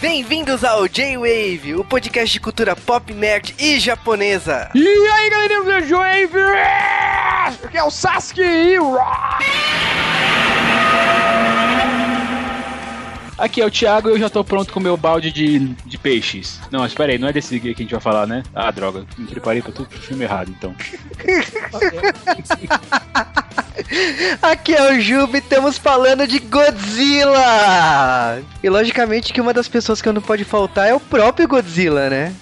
Bem-vindos ao J-Wave, o podcast de cultura pop, nerd e japonesa. E aí, galerinha do J-Wave! Aqui é o Sasuke e o... Aqui é o Thiago e eu já tô pronto com o meu balde de, de peixes. Não, espera aí, não é desse que a gente vai falar, né? Ah, droga, me preparei pra tudo pro filme errado, então. Aqui é o Juba e estamos falando de Godzilla! E logicamente que uma das pessoas que não pode faltar é o próprio Godzilla, né?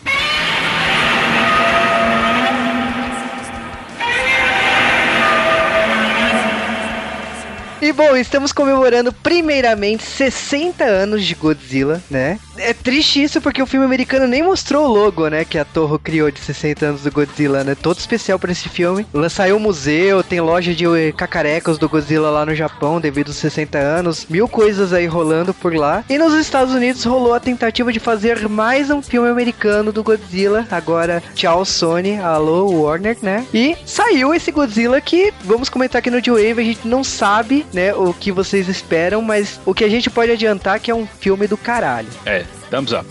E bom, estamos comemorando primeiramente 60 anos de Godzilla, né? É triste isso porque o filme americano nem mostrou o logo, né? Que a Torre criou de 60 anos do Godzilla, né? Todo especial para esse filme. Saiu museu, tem loja de eh, cacarecos do Godzilla lá no Japão devido aos 60 anos. Mil coisas aí rolando por lá. E nos Estados Unidos rolou a tentativa de fazer mais um filme americano do Godzilla. Agora, tchau Sony, alô Warner, né? E saiu esse Godzilla que, vamos comentar aqui no G-Wave, a gente não sabe né, o que vocês esperam, mas o que a gente pode adiantar é que é um filme do caralho. É, thumbs up.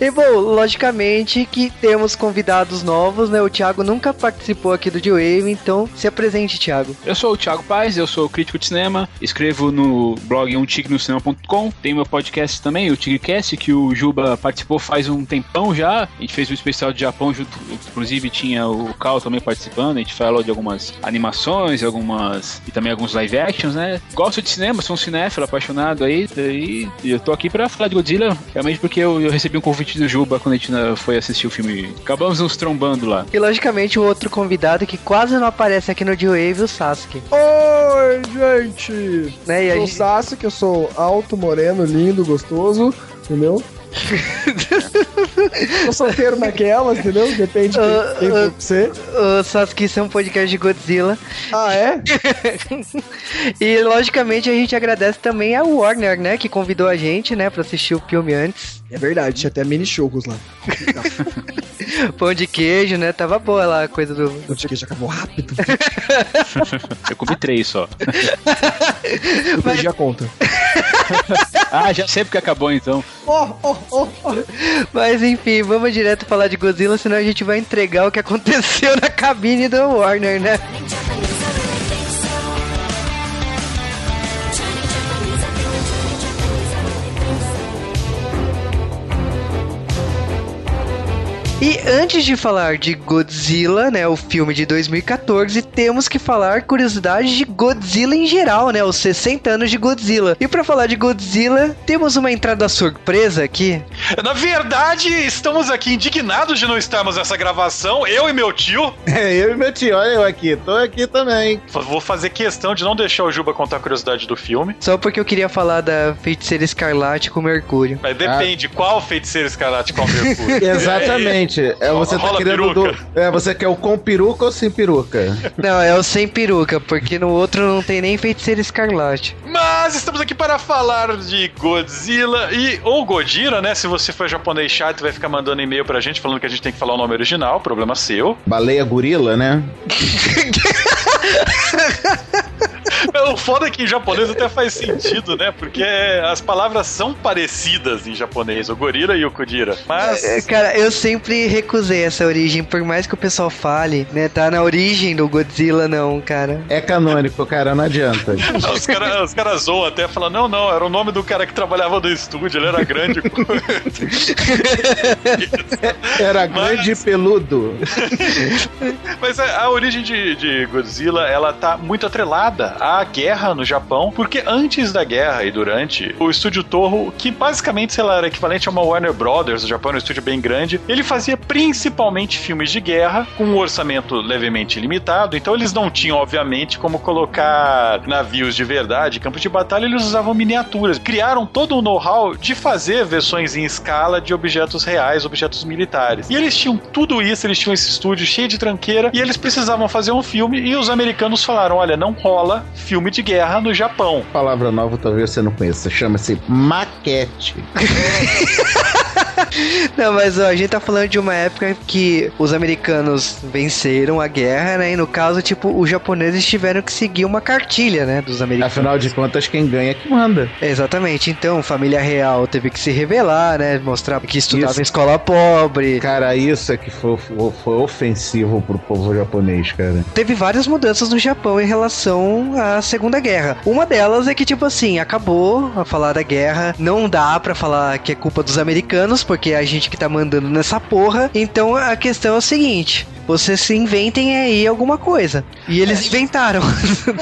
e bom, logicamente que temos convidados novos, né? O Thiago nunca participou aqui do D-Wave, então se apresente, Thiago. Eu sou o Thiago Paz, eu sou crítico de cinema, escrevo no blog umtignocinema.com, tem meu podcast também, o Tigrecast, que o Juba participou faz um tempão já. A gente fez um especial de Japão junto, inclusive tinha o Cal também participando, a gente falou de algumas animações, algumas e também alguns live actions, né? Gosto de cinema, sou um cinéfilo apaixonado aí, e eu tô aqui para falar de Godzilla, realmente porque eu, eu, recebi um convite do Juba quando a gente né, foi assistir o filme. Acabamos nos trombando lá. E logicamente o outro convidado que quase não aparece aqui no D-Wave, o Sasuke. Oi, gente! Né, sou o Sasuke, eu sou alto, moreno, lindo, gostoso, entendeu? Tô solteiro naquela, entendeu? Depende de uh, quem uh, você. O Sasuke, isso é um podcast de Godzilla. Ah, é? e, logicamente, a gente agradece também a Warner, né? Que convidou a gente, né? Pra assistir o filme antes. É verdade, tinha até mini chocos lá. Pão de queijo, né? Tava boa lá a coisa do. Pão de queijo acabou rápido. Eu comi três só. Eu Mas... perdi a conta. ah, já sei porque acabou então. Oh, oh, oh, oh. Mas enfim, vamos direto falar de Godzilla, senão a gente vai entregar o que aconteceu na cabine do Warner, né? E antes de falar de Godzilla, né, o filme de 2014, temos que falar curiosidades de Godzilla em geral, né, os 60 anos de Godzilla. E para falar de Godzilla, temos uma entrada surpresa aqui. Na verdade, estamos aqui indignados de não estarmos nessa gravação, eu e meu tio. É, eu e meu tio, olha eu aqui, tô aqui também. Vou fazer questão de não deixar o Juba contar a curiosidade do filme. Só porque eu queria falar da feiticeira escarlate com Mercúrio. Mas depende, ah. qual feiticeira escarlate com Mercúrio? Exatamente. Exatamente. É, você tá querendo do, É, você quer o com peruca ou sem peruca? Não, é o sem peruca, porque no outro não tem nem feiticeiro escarlate. Mas estamos aqui para falar de Godzilla e ou Godira, né? Se você for japonês chato, vai ficar mandando e-mail pra gente falando que a gente tem que falar o nome original, problema seu. Baleia gorila, né? o foda é que em japonês até faz sentido, né? Porque as palavras são parecidas em japonês, o gorila e o kudira. Mas. É, cara, eu sempre recusei essa origem, por mais que o pessoal fale, né? Tá na origem do Godzilla, não, cara. É canônico, cara, não adianta. os caras os cara zoam até falam: não, não, era o nome do cara que trabalhava no estúdio, ele era grande. era grande Mas... e peludo. Mas a, a origem de, de Godzilla, ela tá muito atrelada à guerra no Japão, porque antes da guerra e durante, o estúdio Toho, que basicamente, sei lá, era equivalente a uma Warner Brothers, o Japão era um estúdio bem grande, ele fazia principalmente filmes de guerra, com um orçamento levemente limitado, então eles não tinham, obviamente, como colocar navios de verdade, campos de batalha, eles usavam miniaturas. Criaram todo o know-how de fazer versões em escala de objetos reais, objetos militares. E eles tinham tudo isso, eles tinham esse estúdio cheio de tranqueira, e eles precisavam fazer um filme, e os americanos falaram: olha, não rola filme de guerra no Japão. Palavra nova talvez você não conheça, chama-se maquete. Não, mas ó, a gente tá falando de uma época que os americanos venceram a guerra, né? E no caso, tipo, os japoneses tiveram que seguir uma cartilha, né? Dos americanos. Afinal de contas, quem ganha é que manda. Exatamente. Então, família real teve que se revelar, né? Mostrar que estudava isso. em escola pobre. Cara, isso é que foi, foi ofensivo pro povo japonês, cara. Teve várias mudanças no Japão em relação à Segunda Guerra. Uma delas é que, tipo assim, acabou a falar da guerra. Não dá para falar que é culpa dos americanos, porque é a gente que tá mandando nessa porra. Então a questão é o seguinte: vocês se inventem aí alguma coisa. E eles é. inventaram.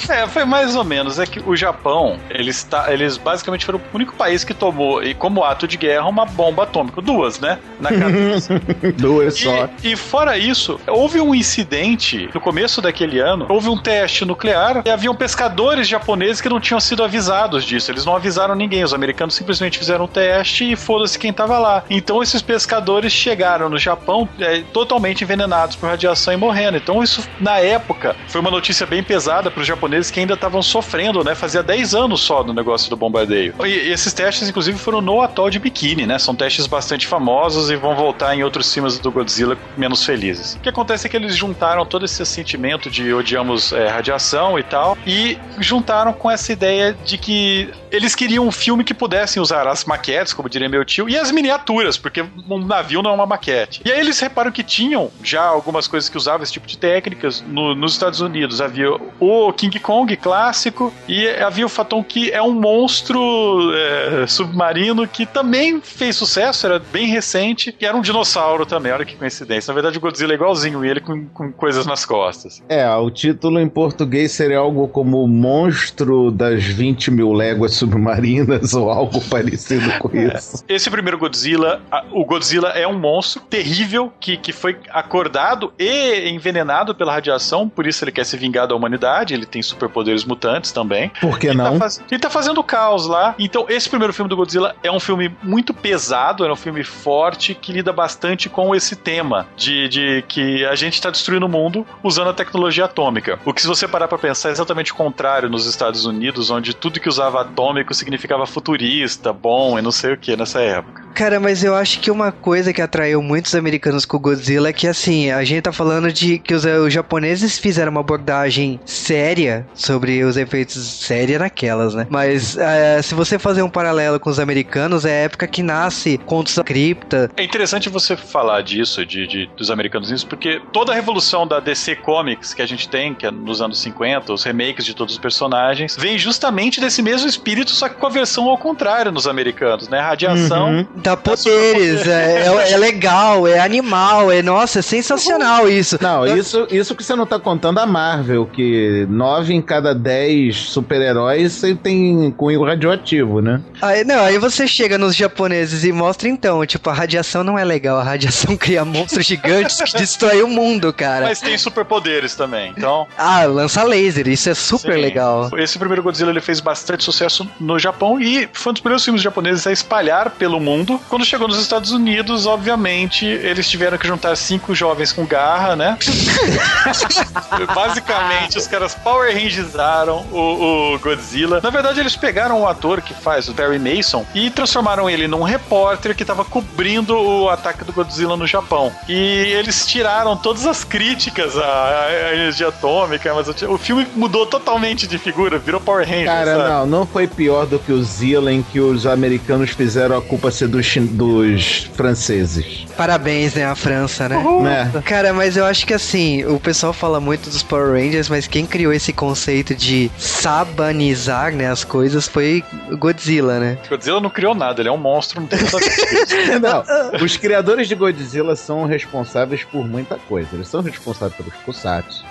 É, foi mais ou menos. É que o Japão, eles, tá, eles basicamente foram o único país que tomou, e como ato de guerra, uma bomba atômica. Duas, né? Na cabeça. Duas só. E fora isso, houve um incidente no começo daquele ano, houve um teste nuclear e haviam pescadores japoneses que não tinham sido avisados disso. Eles não avisaram ninguém. Os americanos simplesmente fizeram o teste e foda-se quem tava lá. Então esses pescadores chegaram no Japão é, totalmente envenenados por radiação e morrendo. Então isso, na época, foi uma notícia bem pesada para os japoneses que ainda estavam sofrendo, né? Fazia 10 anos só do negócio do bombardeio. E esses testes, inclusive, foram no atol de Bikini, né? São testes bastante famosos e vão voltar em outros filmes do Godzilla menos felizes. O que acontece é que eles juntaram todo esse sentimento de odiamos é, radiação e tal, e juntaram com essa ideia de que eles queriam um filme que pudessem usar as maquetes, como diria meu tio, e as miniaturas, porque um navio não é uma maquete. E aí eles reparam que tinham já algumas coisas que usavam esse tipo de técnicas. No, nos Estados Unidos havia o King Kong clássico e havia o Faton que é um monstro é, submarino que também fez sucesso, era bem recente, e era um dinossauro também, olha que coincidência. Na verdade, o Godzilla é igualzinho ele com, com coisas nas costas. É, o título em português seria algo como Monstro das 20 mil léguas submarinas ou algo parecido com é. isso. Esse primeiro Godzilla, o Godzilla é um monstro terrível que, que foi acordado e envenenado pela radiação, por isso ele quer se vingar da humanidade, ele tem superpoderes mutantes também. Por que ele não? Tá faz... Ele tá fazendo caos lá. Então, esse primeiro filme do Godzilla é um filme muito pesado, é um filme forte que lida bastante com esse tema de, de que a gente está destruindo o mundo usando a tecnologia atômica. O que, se você parar para pensar, é exatamente o contrário nos Estados Unidos, onde tudo que usava atômico significava futurista, bom e não sei o que nessa época. Cara, mas eu acho que uma coisa que atraiu muitos americanos com o Godzilla é que, assim, a gente tá falando de que os, os japoneses fizeram uma abordagem séria sobre os efeitos séria naquelas, né? Mas é, se você fazer um paralelo com os americanos, é a época que nasce Contos da Cripta. É interessante você falar disso, de, de, dos americanos nisso, porque toda a revolução da DC Comics que a gente tem, que é nos anos 50, os remakes de todos os personagens, vem justamente desse mesmo espírito, só que com a versão ao contrário nos americanos, né? Radiação. Uhum Dá poderes, é, é, é, legal, é animal, é nossa, é sensacional isso. Não, isso, isso que você não tá contando a Marvel, que nove em cada dez super-heróis tem cunho radioativo, né? Aí, não, aí você chega nos japoneses e mostra então, tipo, a radiação não é legal, a radiação cria monstros gigantes que destrói o mundo, cara. Mas tem superpoderes também, então. Ah, lança laser, isso é super Sim. legal. Esse primeiro Godzilla ele fez bastante sucesso no Japão e foi um dos primeiros filmes japoneses a espalhar pelo mundo mundo. Quando chegou nos Estados Unidos, obviamente, eles tiveram que juntar cinco jovens com garra, né? Basicamente, os caras Power Rangizaram o, o, Godzilla. Na verdade, eles pegaram o ator que faz, o Barry Mason, e transformaram ele num repórter que estava cobrindo o ataque do Godzilla no Japão. E eles tiraram todas as críticas à, à energia atômica, mas o, filme mudou totalmente de figura, virou Power Rangers. Cara, sabe? não, não foi pior do que o Zilla em que os americanos fizeram a culpa ser dos dos, dos franceses. Parabéns, né, a França, né? Uhum. É. Cara, mas eu acho que assim, o pessoal fala muito dos Power Rangers, mas quem criou esse conceito de sabanizar, né, as coisas foi Godzilla, né? Godzilla não criou nada, ele é um monstro, não tem Não, os criadores de Godzilla são responsáveis por muita coisa. Eles são responsáveis pelos Kusatsu,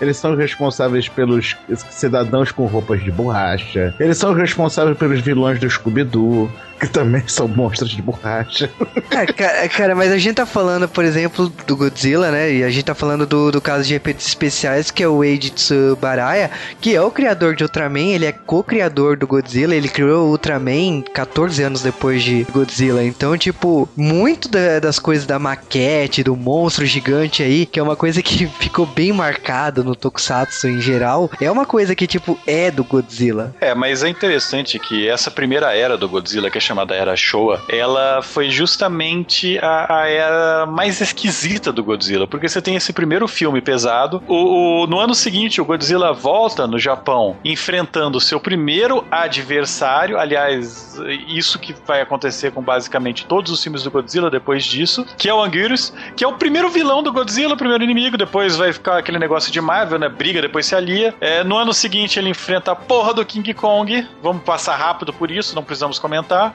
eles são responsáveis pelos cidadãos com roupas de borracha. Eles são responsáveis pelos vilões do Scooby-Doo que também são monstros de borracha. É, cara, cara, mas a gente tá falando, por exemplo, do Godzilla, né? E a gente tá falando do, do caso de efeitos especiais, que é o Eiji Tsubaraya, que é o criador de Ultraman, ele é co-criador do Godzilla, ele criou o Ultraman 14 anos depois de Godzilla. Então, tipo, muito da, das coisas da maquete, do monstro gigante aí, que é uma coisa que ficou bem marcada no Tokusatsu em geral, é uma coisa que, tipo, é do Godzilla. É, mas é interessante que essa primeira era do Godzilla, que é chamada Era Showa, ela foi justamente a, a era mais esquisita do Godzilla, porque você tem esse primeiro filme pesado, o, o, no ano seguinte o Godzilla volta no Japão enfrentando o seu primeiro adversário, aliás, isso que vai acontecer com basicamente todos os filmes do Godzilla depois disso, que é o Anguirus, que é o primeiro vilão do Godzilla, o primeiro inimigo, depois vai ficar aquele negócio de Marvel, né? Briga, depois se alia. É, no ano seguinte ele enfrenta a porra do King Kong. Vamos passar rápido por isso, não precisamos comentar.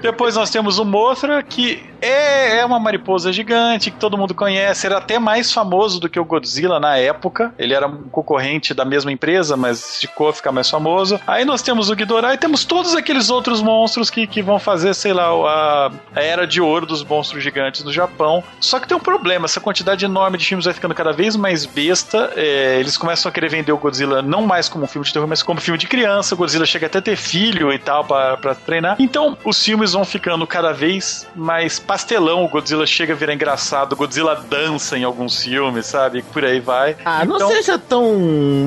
Depois nós temos o Mothra, que é, é uma mariposa gigante, que todo mundo conhece. Era até mais famoso do que o Godzilla na época. Ele era um concorrente da mesma empresa, mas ficou a ficar mais famoso. Aí nós temos o Ghidorah e temos todos aqueles outros monstros que, que vão fazer, sei lá, a, a era de ouro dos monstros gigantes no Japão. Só que tem um problema, essa quantidade enorme de filmes vai ficando cada vez mais besta. É, eles começam a querer vender o Godzilla não mais como um filme de terror, mas como filme de criança. O Godzilla chega até a ter filho e tal para treinar. Então, os filmes vão ficando cada vez mais pastelão. O Godzilla chega a virar engraçado, o Godzilla dança em alguns filmes, sabe? Por aí vai. Ah, então, não seja tão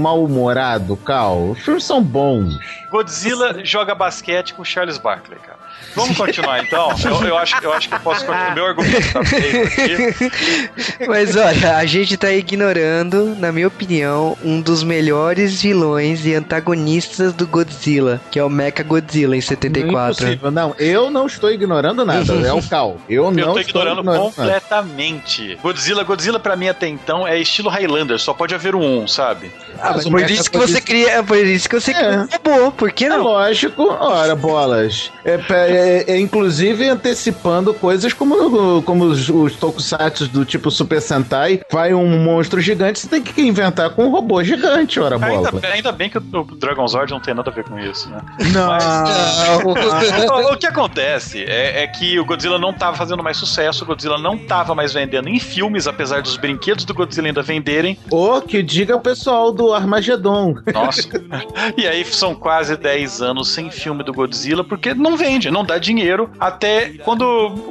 mal-humorado, Cal. Os filmes são bons. Godzilla joga basquete com Charles Barkley, cara. Vamos continuar então? Eu, eu, acho, eu acho que eu posso continuar. Meu argumento tá feito aqui. Mas olha, a gente tá ignorando, na minha opinião, um dos melhores vilões e antagonistas do Godzilla, que é o Mecha Godzilla em 74. Impossível. Não, eu não estou ignorando nada. É o Cal. Eu não eu tô estou ignorando, ignorando completamente. Nada. Godzilla, Godzilla pra mim até então é estilo Highlander, só pode haver um, sabe? Ah, mas por isso que você cria, por isso que você é. cria, por que não? É lógico. Ora, bolas. É, é, é, inclusive antecipando coisas como, como os, os tokusatsu do tipo Super Sentai. Vai um monstro gigante, você tem que inventar com um robô gigante, ora bola. Ainda, ainda bem que o, o Dragon Zord não tem nada a ver com isso, né? Não. Mas, o, o, que acontece é, é, que o Godzilla não estava fazendo mais sucesso, o Godzilla não estava mais vendendo em filmes, apesar dos brinquedos do Godzilla ainda venderem. Ou que diga o pessoal do Armagedon. Nossa. e aí são quase 10 anos sem filme do Godzilla, porque não vende, não dá dinheiro. Até quando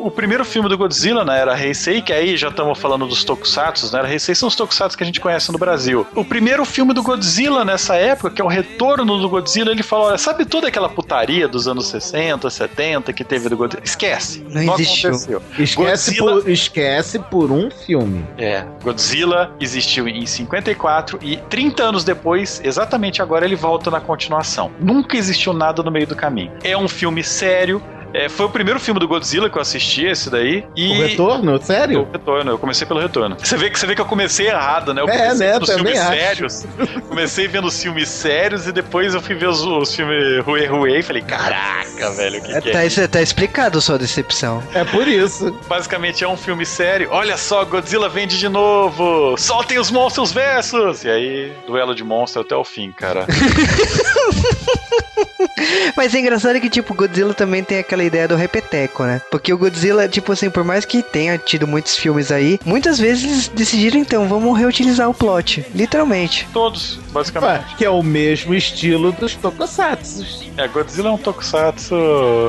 o primeiro filme do Godzilla, né, era Heisei, que aí já estamos falando dos tokusatsu, né? Era Heisei são os tokusatsu que a gente conhece no Brasil. O primeiro filme do Godzilla nessa época, que é o retorno do Godzilla, ele falou: olha, sabe toda aquela putaria dos anos 60, 70 que teve do Godzilla? Esquece. Não, não existiu. Aconteceu. Esquece, Godzilla... por, esquece por um filme. É. Godzilla existiu em 54 e 30 anos depois, exatamente agora, ele volta na continuação. Nunca existiu nada no meio do caminho. É um filme sério, é, foi o primeiro filme do Godzilla que eu assisti, esse daí. E... O Retorno? Sério? O Retorno, eu comecei pelo Retorno. Você vê que, você vê que eu comecei errado, né? Eu é, comecei né? vendo filmes acho. sérios. comecei vendo os filmes sérios e depois eu fui ver os, os filmes Rue Rue e falei, caraca, velho, o que, é, que tá, é isso? Tá explicado sua decepção. É por isso. Basicamente é um filme sério. Olha só, Godzilla vende de novo. Soltem os monstros versus. E aí, duelo de monstros até o fim, cara. Mas é engraçado que, tipo, Godzilla também tem aquela ideia do repeteco, né? Porque o Godzilla, tipo assim, por mais que tenha tido muitos filmes aí, muitas vezes decidiram, então, vamos reutilizar o plot. Literalmente. Todos, basicamente. que é o mesmo estilo dos tokusatsu. É, Godzilla é um tokusatsu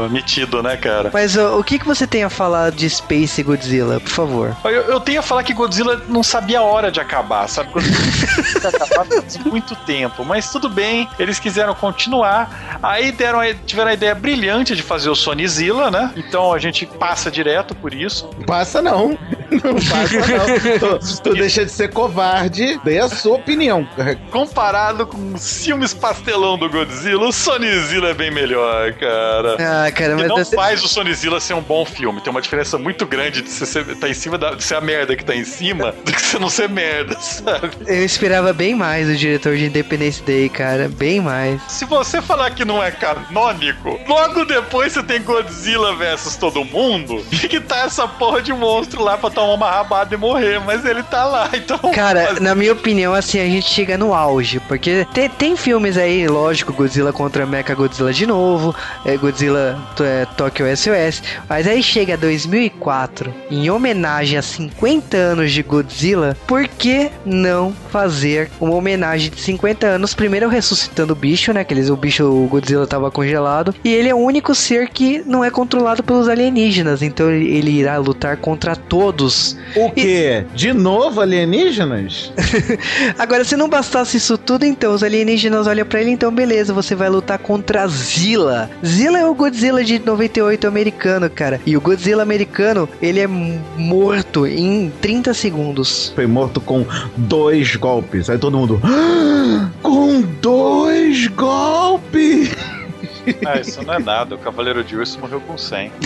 metido, né, cara? Mas o que, que você tem a falar de Space Godzilla, por favor? Eu, eu tenho a falar que Godzilla não sabia a hora de acabar, sabe? Godzilla acabar faz muito tempo, mas tudo bem, eles quiseram continuar. Aí deram, tiveram a ideia brilhante de fazer o Sonizilla, né? Então a gente passa direto por isso. Passa não. Não passa não. tu, tu deixa de ser covarde, dê a sua opinião. Comparado com os filmes pastelão do Godzilla, o Sonizilla é bem melhor, cara. Ah, cara, mas... não faz o Sonizilla ser um bom filme. Tem uma diferença muito grande de você estar tá em cima da, de ser a merda que tá em cima do que você não ser merda, sabe? Eu esperava bem mais do diretor de Independence Day, cara. Bem mais. Se você falar que não é canônico, logo depois você tem Godzilla versus todo mundo e que tá essa porra de monstro lá pra tomar uma rabada e morrer, mas ele tá lá, então. Cara, na minha opinião, assim, a gente chega no auge, porque tem, tem filmes aí, lógico, Godzilla contra Mecha Godzilla de novo, é, Godzilla é, Tokyo SOS, mas aí chega 2004, em homenagem a 50 anos de Godzilla, por que não fazer uma homenagem de 50 anos? Primeiro ressuscitando o bicho, né? Aqueles, o bicho, o Godzilla estava congelado. E ele é o único ser que não é controlado pelos alienígenas. Então ele irá lutar contra todos O quê? E... De novo alienígenas? Agora, se não bastasse isso tudo, então os alienígenas olham para ele, então beleza, você vai lutar contra Zilla. Zilla é o Godzilla de 98 americano, cara. E o Godzilla americano, ele é morto em 30 segundos. Foi morto com dois golpes. Aí todo mundo. Ah, com dois golpes! Ah, isso não é nada. O Cavaleiro de Urso morreu com 100.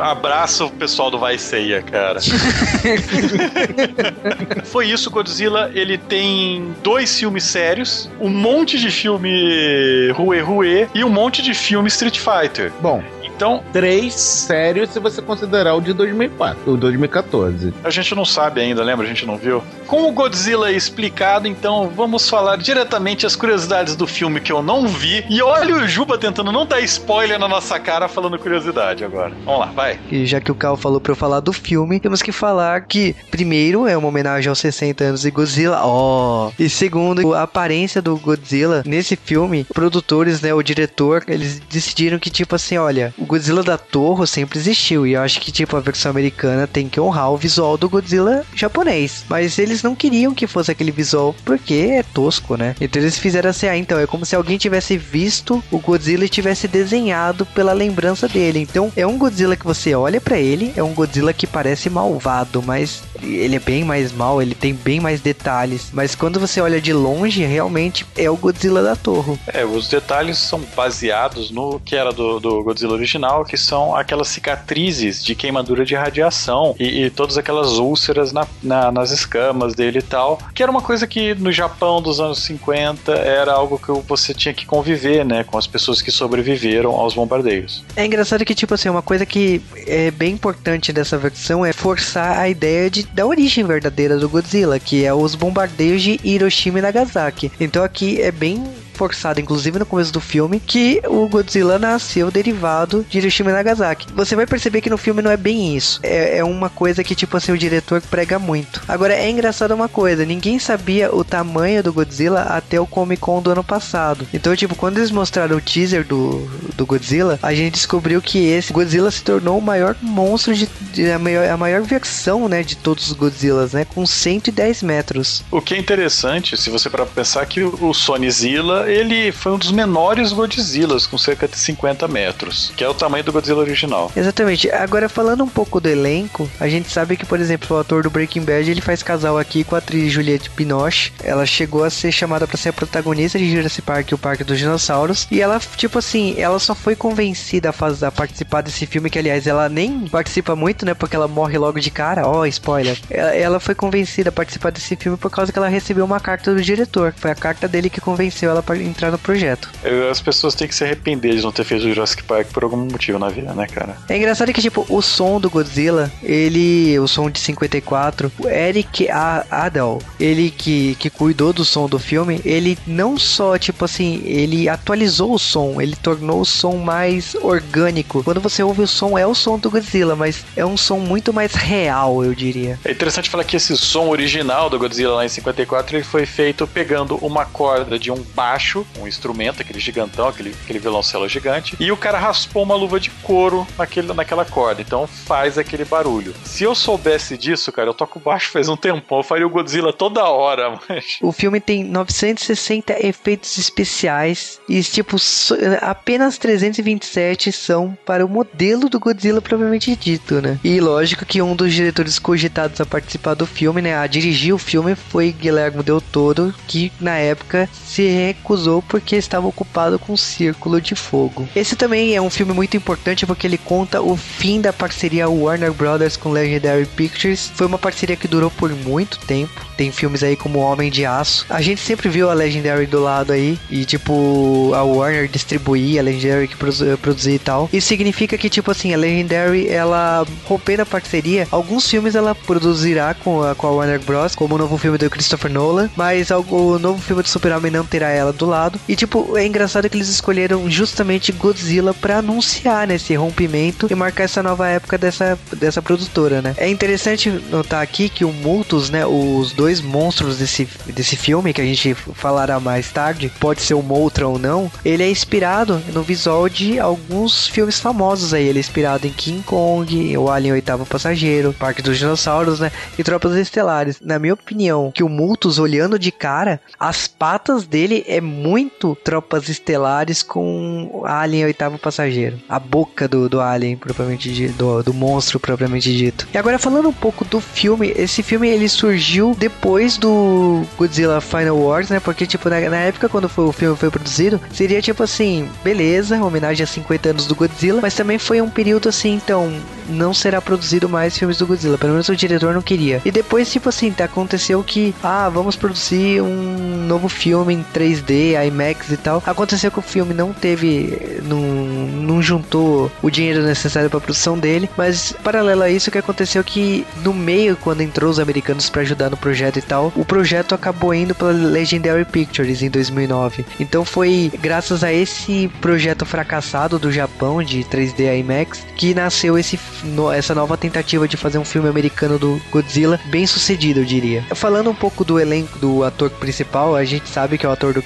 Abraço pessoal do Vai Ceia, cara. Foi isso, Godzilla. Ele tem dois filmes sérios, um monte de filme Rue Rue e um monte de filme Street Fighter. Bom, então, três sérios se você considerar o de 2004, o 2014. A gente não sabe ainda, lembra? A gente não viu. Com o Godzilla explicado, então vamos falar diretamente as curiosidades do filme que eu não vi. E olha o Juba tentando não dar spoiler na nossa cara falando curiosidade agora. Vamos lá, vai. E já que o Carl falou pra eu falar do filme, temos que falar que, primeiro, é uma homenagem aos 60 anos de Godzilla. Ó. Oh. E segundo, a aparência do Godzilla nesse filme, produtores, né, o diretor, eles decidiram que, tipo assim, olha, o Godzilla da Torre sempre existiu. E eu acho que, tipo, a versão americana tem que honrar o visual do Godzilla japonês. Mas eles não queriam que fosse aquele visual porque é tosco, né? Então eles fizeram assim, ah, então é como se alguém tivesse visto o Godzilla e tivesse desenhado pela lembrança dele. Então é um Godzilla que você olha para ele, é um Godzilla que parece malvado, mas ele é bem mais mal, ele tem bem mais detalhes. Mas quando você olha de longe, realmente é o Godzilla da Torre. É, os detalhes são baseados no que era do, do Godzilla original que são aquelas cicatrizes de queimadura de radiação e, e todas aquelas úlceras na, na, nas escamas dele e tal, que era uma coisa que no Japão dos anos 50 era algo que você tinha que conviver, né, com as pessoas que sobreviveram aos bombardeios. É engraçado que, tipo assim, uma coisa que é bem importante dessa versão é forçar a ideia de, da origem verdadeira do Godzilla, que é os bombardeios de Hiroshima e Nagasaki. Então aqui é bem forçado, inclusive no começo do filme, que o Godzilla nasceu derivado de Hiroshima e Nagasaki. Você vai perceber que no filme não é bem isso. É, é uma coisa que, tipo assim, o diretor prega muito. Agora, é engraçado uma coisa: ninguém sabia o tamanho do Godzilla até o Comic Con do ano passado. Então, tipo, quando eles mostraram o teaser do, do Godzilla, a gente descobriu que esse Godzilla se tornou o maior monstro de, de a, maior, a maior versão, né, de todos os Godzillas, né, com 110 metros. O que é interessante, se você para pensar que o Sonyzilla ele foi um dos menores Godzillas, com cerca de 50 metros, que é o tamanho do Godzilla original. Exatamente. Agora, falando um pouco do elenco, a gente sabe que, por exemplo, o ator do Breaking Bad, ele faz casal aqui com a atriz Juliette Binoche. Ela chegou a ser chamada para ser a protagonista de Jurassic Park, o Parque dos Dinossauros, e ela, tipo assim, ela só foi convencida a, fazer, a participar desse filme, que, aliás, ela nem participa muito, né, porque ela morre logo de cara. Ó, oh, spoiler. Ela, foi convencida a participar desse filme por causa que ela recebeu uma carta do diretor. Foi a carta dele que convenceu ela entrar no projeto. As pessoas têm que se arrepender de não ter feito o Jurassic Park por algum motivo na vida, né, cara? É engraçado que, tipo, o som do Godzilla, ele. O som de 54, o Eric Adel, ele que, que cuidou do som do filme, ele não só, tipo assim, ele atualizou o som, ele tornou o som mais orgânico. Quando você ouve o som, é o som do Godzilla, mas é um som muito mais real, eu diria. É interessante falar que esse som original do Godzilla lá em 54 ele foi feito pegando uma corda de um baixo baixo, um instrumento, aquele gigantão, aquele, aquele violoncelo gigante, e o cara raspou uma luva de couro naquele, naquela corda, então faz aquele barulho. Se eu soubesse disso, cara, eu toco baixo faz um tempão, eu faria o Godzilla toda hora, mas... O filme tem 960 efeitos especiais e, tipo, apenas 327 são para o modelo do Godzilla propriamente dito, né? E lógico que um dos diretores cogitados a participar do filme, né, a dirigir o filme foi Guilherme Del Toro, que na época se recusou usou porque estava ocupado com o Círculo de Fogo. Esse também é um filme muito importante porque ele conta o fim da parceria Warner Brothers com Legendary Pictures. Foi uma parceria que durou por muito tempo. Tem filmes aí como Homem de Aço. A gente sempre viu a Legendary do lado aí e tipo a Warner distribuir, a Legendary que produzir e tal. Isso significa que tipo assim, a Legendary ela rompendo a parceria, alguns filmes ela produzirá com a, com a Warner Bros, como o novo filme do Christopher Nolan, mas o novo filme do Super-Homem não terá ela do lado. E tipo, é engraçado que eles escolheram justamente Godzilla para anunciar né, esse rompimento e marcar essa nova época dessa, dessa produtora, né? É interessante notar aqui que o Multus, né, os dois monstros desse, desse filme que a gente falará mais tarde, pode ser o Moltra ou não, ele é inspirado no visual de alguns filmes famosos aí. Ele é inspirado em King Kong, o Alien Oitavo Passageiro, Parque dos Dinossauros, né? E Tropas Estelares. Na minha opinião, que o Multus olhando de cara, as patas dele é muito Tropas Estelares com Alien Oitavo Passageiro. A boca do, do Alien, propriamente dito, do, do monstro propriamente dito. E agora falando um pouco do filme, esse filme ele surgiu depois do Godzilla Final Wars, né? Porque, tipo, na, na época quando foi, o filme foi produzido, seria tipo assim, beleza, homenagem a 50 anos do Godzilla, mas também foi um período assim, então, não será produzido mais filmes do Godzilla. Pelo menos o diretor não queria. E depois, tipo assim, aconteceu que, ah, vamos produzir um novo filme em 3D, IMAX e tal. Aconteceu que o filme não teve, não, não juntou o dinheiro necessário para produção dele, mas paralelo a isso, o que aconteceu é que no meio, quando entrou os americanos para ajudar no projeto e tal, o projeto acabou indo pela Legendary Pictures em 2009. Então foi graças a esse projeto fracassado do Japão de 3D IMAX que nasceu esse no, essa nova tentativa de fazer um filme americano do Godzilla bem sucedido, eu diria. Falando um pouco do elenco do ator principal, a gente sabe que é o ator do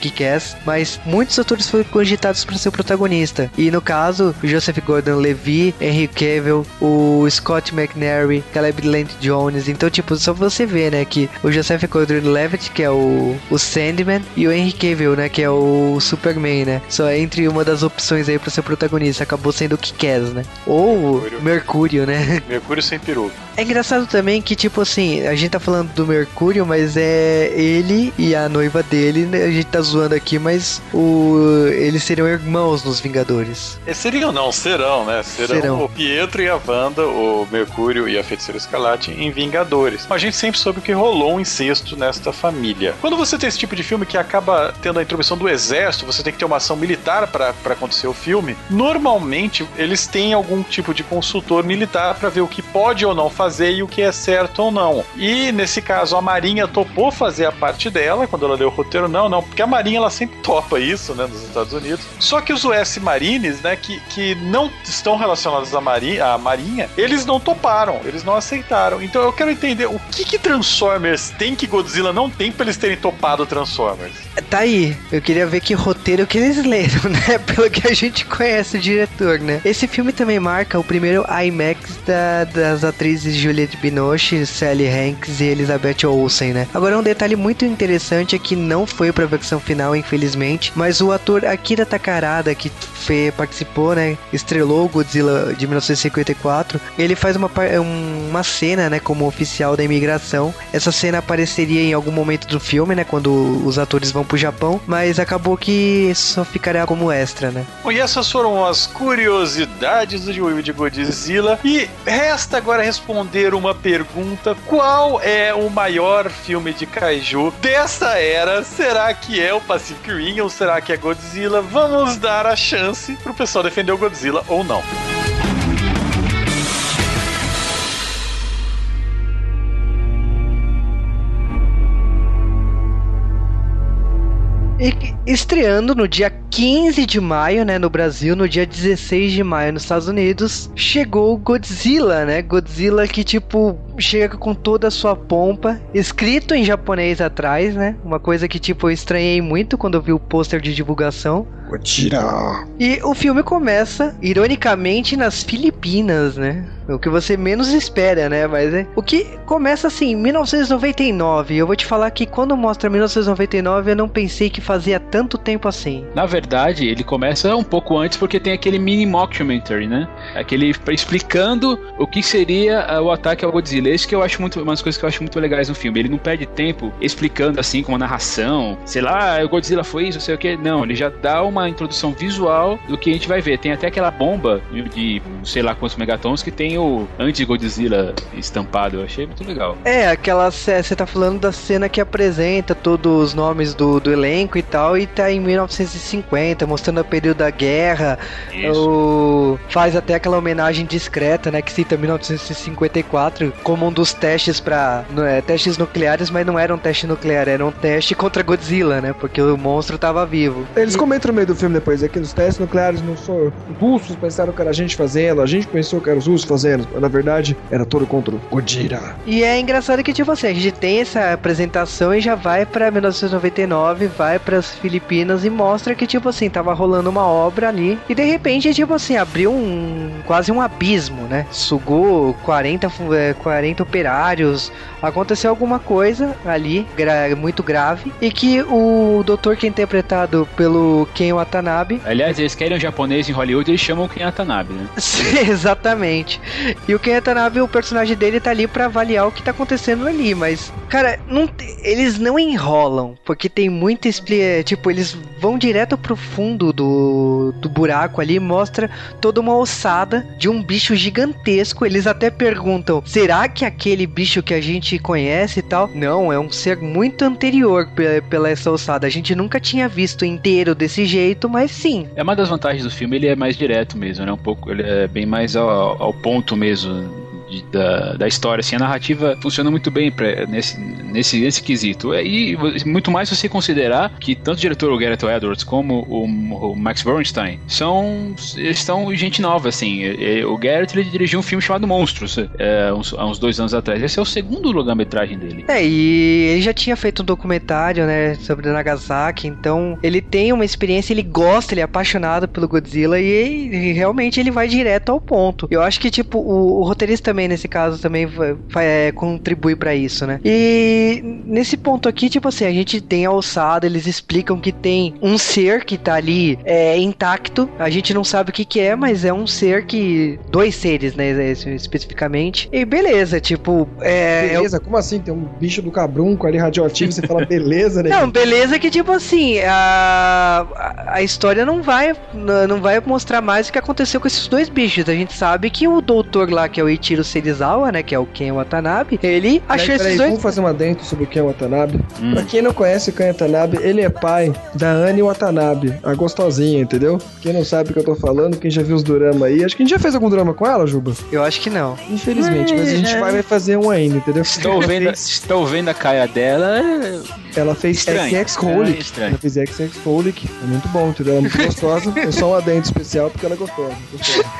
Mas muitos atores foram cogitados para ser o protagonista. E no caso, o Joseph Gordon-Levitt, Henry Cavill, o Scott McNary, Caleb Land Jones. Então, tipo, só você ver, né, que o Joseph Gordon-Levitt, que é o, o Sandman, e o Henry Cavill, né, que é o Superman, né? Só entre uma das opções aí para ser protagonista, acabou sendo o Kick-Ass, né? Ou Mercúrio Mercúrio, né? Mercúrio sem peruca. É engraçado também que, tipo assim, a gente tá falando do Mercúrio, mas é ele e a noiva dele, né? A gente tá zoando aqui, mas o eles seriam irmãos nos Vingadores. Eles seriam não, serão, né? Serão, serão. o Pietro e a Wanda, o Mercúrio e a Feiticeira Escarlate em Vingadores. A gente sempre soube que rolou um incesto nesta família. Quando você tem esse tipo de filme que acaba tendo a intromissão do exército, você tem que ter uma ação militar para acontecer o filme, normalmente eles têm algum tipo de consultor militar para ver o que pode ou não fazer e o que é certo ou não. E nesse caso a Marinha topou fazer a parte dela quando ela leu o roteiro, não, não, porque a Marinha ela sempre topa isso, né, nos Estados Unidos. Só que os US Marines, né, que, que não estão relacionados à Marinha, à Marinha, eles não toparam, eles não aceitaram. Então eu quero entender o que que Transformers tem que Godzilla não tem para eles terem topado Transformers. Tá aí, eu queria ver que roteiro que eles leram, né, pelo que a gente conhece o diretor, né. Esse filme também marca o primeiro IMAX da, das atrizes Juliette Binoche, Sally Hanks e Elizabeth Olsen, né? Agora, um detalhe muito interessante é que não foi pra versão final, infelizmente, mas o ator Akira Takarada, que foi, participou, né, estrelou Godzilla de 1954, ele faz uma, uma cena, né, como oficial da imigração. Essa cena apareceria em algum momento do filme, né, quando os atores vão pro Japão, mas acabou que só ficaria como extra, né? Bom, e essas foram as curiosidades do filme de Godzilla e resta agora responder uma pergunta: qual é o maior filme de kaiju dessa era? Será que é o Pacific Rim ou será que é Godzilla? Vamos dar a chance pro pessoal defender o Godzilla ou não. E estreando no dia 15 de maio, né, no Brasil, no dia 16 de maio nos Estados Unidos, chegou Godzilla, né? Godzilla que tipo chega com toda a sua pompa, escrito em japonês atrás, né? Uma coisa que tipo eu estranhei muito quando eu vi o pôster de divulgação. Godzilla. E o filme começa, ironicamente, nas Filipinas, né? O que você menos espera, né? Mas é. O que começa assim, 1999. Eu vou te falar que quando mostra 1999, eu não pensei que fazia tanto tempo assim. Na verdade, ele começa um pouco antes porque tem aquele mini mockumentary, né? Aquele explicando o que seria ah, o ataque ao Godzilla. Isso que eu acho muito, umas coisas que eu acho muito legais no filme. Ele não perde tempo explicando assim com uma narração, sei lá, o Godzilla foi isso, não sei o que. Não, ele já dá uma introdução visual do que a gente vai ver. Tem até aquela bomba de sei lá quantos megatons que tem o anti-Godzilla estampado. Eu achei muito legal. É, aquela. Você tá falando da cena que apresenta todos os nomes do, do elenco e tal, e tá em 1950 50, mostrando o período da guerra. O... Faz até aquela homenagem discreta, né? Que cita 1954 como um dos testes para é, testes nucleares, mas não era um teste nuclear, era um teste contra Godzilla, né? Porque o monstro tava vivo. Eles e... comentam no meio do filme depois, é que os testes nucleares não são russos, pensaram que era a gente fazendo, a gente pensou que era os russos fazendo, mas na verdade era todo contra o Godzilla. E é engraçado que, tipo assim, a gente tem essa apresentação e já vai pra 1999, vai pras Filipinas e mostra que, tipo assim, tava rolando uma obra ali e de repente, tipo assim, abriu um quase um abismo, né? Sugou 40, 40 é, operários, aconteceu alguma coisa ali, gra muito grave, e que o doutor que é interpretado pelo Ken Watanabe. Aliás, eles querem um japonês em Hollywood, eles chamam o Ken Watanabe, né? Exatamente. E o Ken Watanabe, o personagem dele tá ali para avaliar o que tá acontecendo ali, mas, cara, não, eles não enrolam, porque tem muito é, tipo, eles vão direto pro fundo do, do buraco ali, mostra toda uma ossada de um bicho gigantesco. Eles até perguntam: será que aquele bicho que a gente conhece e tal? Não, é um ser muito anterior pela essa ossada. A gente nunca tinha visto inteiro desse jeito, mas sim. É uma das vantagens do filme, ele é mais direto mesmo, né? Um pouco, ele é bem mais ao, ao ponto mesmo de, da, da história. Assim, a narrativa funciona muito bem pra, nesse, nesse, nesse quesito. É, e muito mais se você considerar que tanto o diretor Gareth Edwards como o, o Max Bernstein são estão gente nova, assim. O Gareth ele dirigiu um filme chamado Monstros é, uns, há uns dois anos atrás. Esse é o segundo longa-metragem dele. É, e ele já tinha feito um documentário, né, sobre Nagasaki, então ele tem uma experiência, ele gosta, ele é apaixonado pelo Godzilla e, e realmente ele vai direto ao ponto. Eu acho que, tipo, o, o roteirista também, nesse caso, também é, contribui para isso, né? E nesse ponto aqui, tipo assim, a gente tem a alçada, eles explicam que tem um ser que tá ali é, intacto, a gente não sabe o que que é, mas é um ser que... dois seres, né, especificamente. E beleza, tipo... É, beleza? Como assim? Tem um bicho do cabrunco ali radioativo, você fala beleza, né? Não, beleza que, tipo assim, a, a história não vai, não vai mostrar mais o que aconteceu com esses dois bichos. A gente sabe que o doutor lá, que é o Ichiro Serizawa, né? Que é o Ken Watanabe. Ele achou peraí, esses dois. Vamos fazer uma dentro sobre o Ken Watanabe. Hum. Pra quem não conhece o Ken Watanabe, ele é pai da Anne Watanabe, a gostosinha, entendeu? Quem não sabe o que eu tô falando, quem já viu os drama aí. Acho que a gente já fez algum drama com ela, Juba? Eu acho que não. Infelizmente, mas, mas a gente é... vai fazer um ainda, entendeu? Estou vendo, estou vendo a caia dela. Ela fez XX Holic. É ela fez XX Holic. É muito bom, entendeu? Ela é muito gostosa. é só um adendo especial porque ela é gostosa.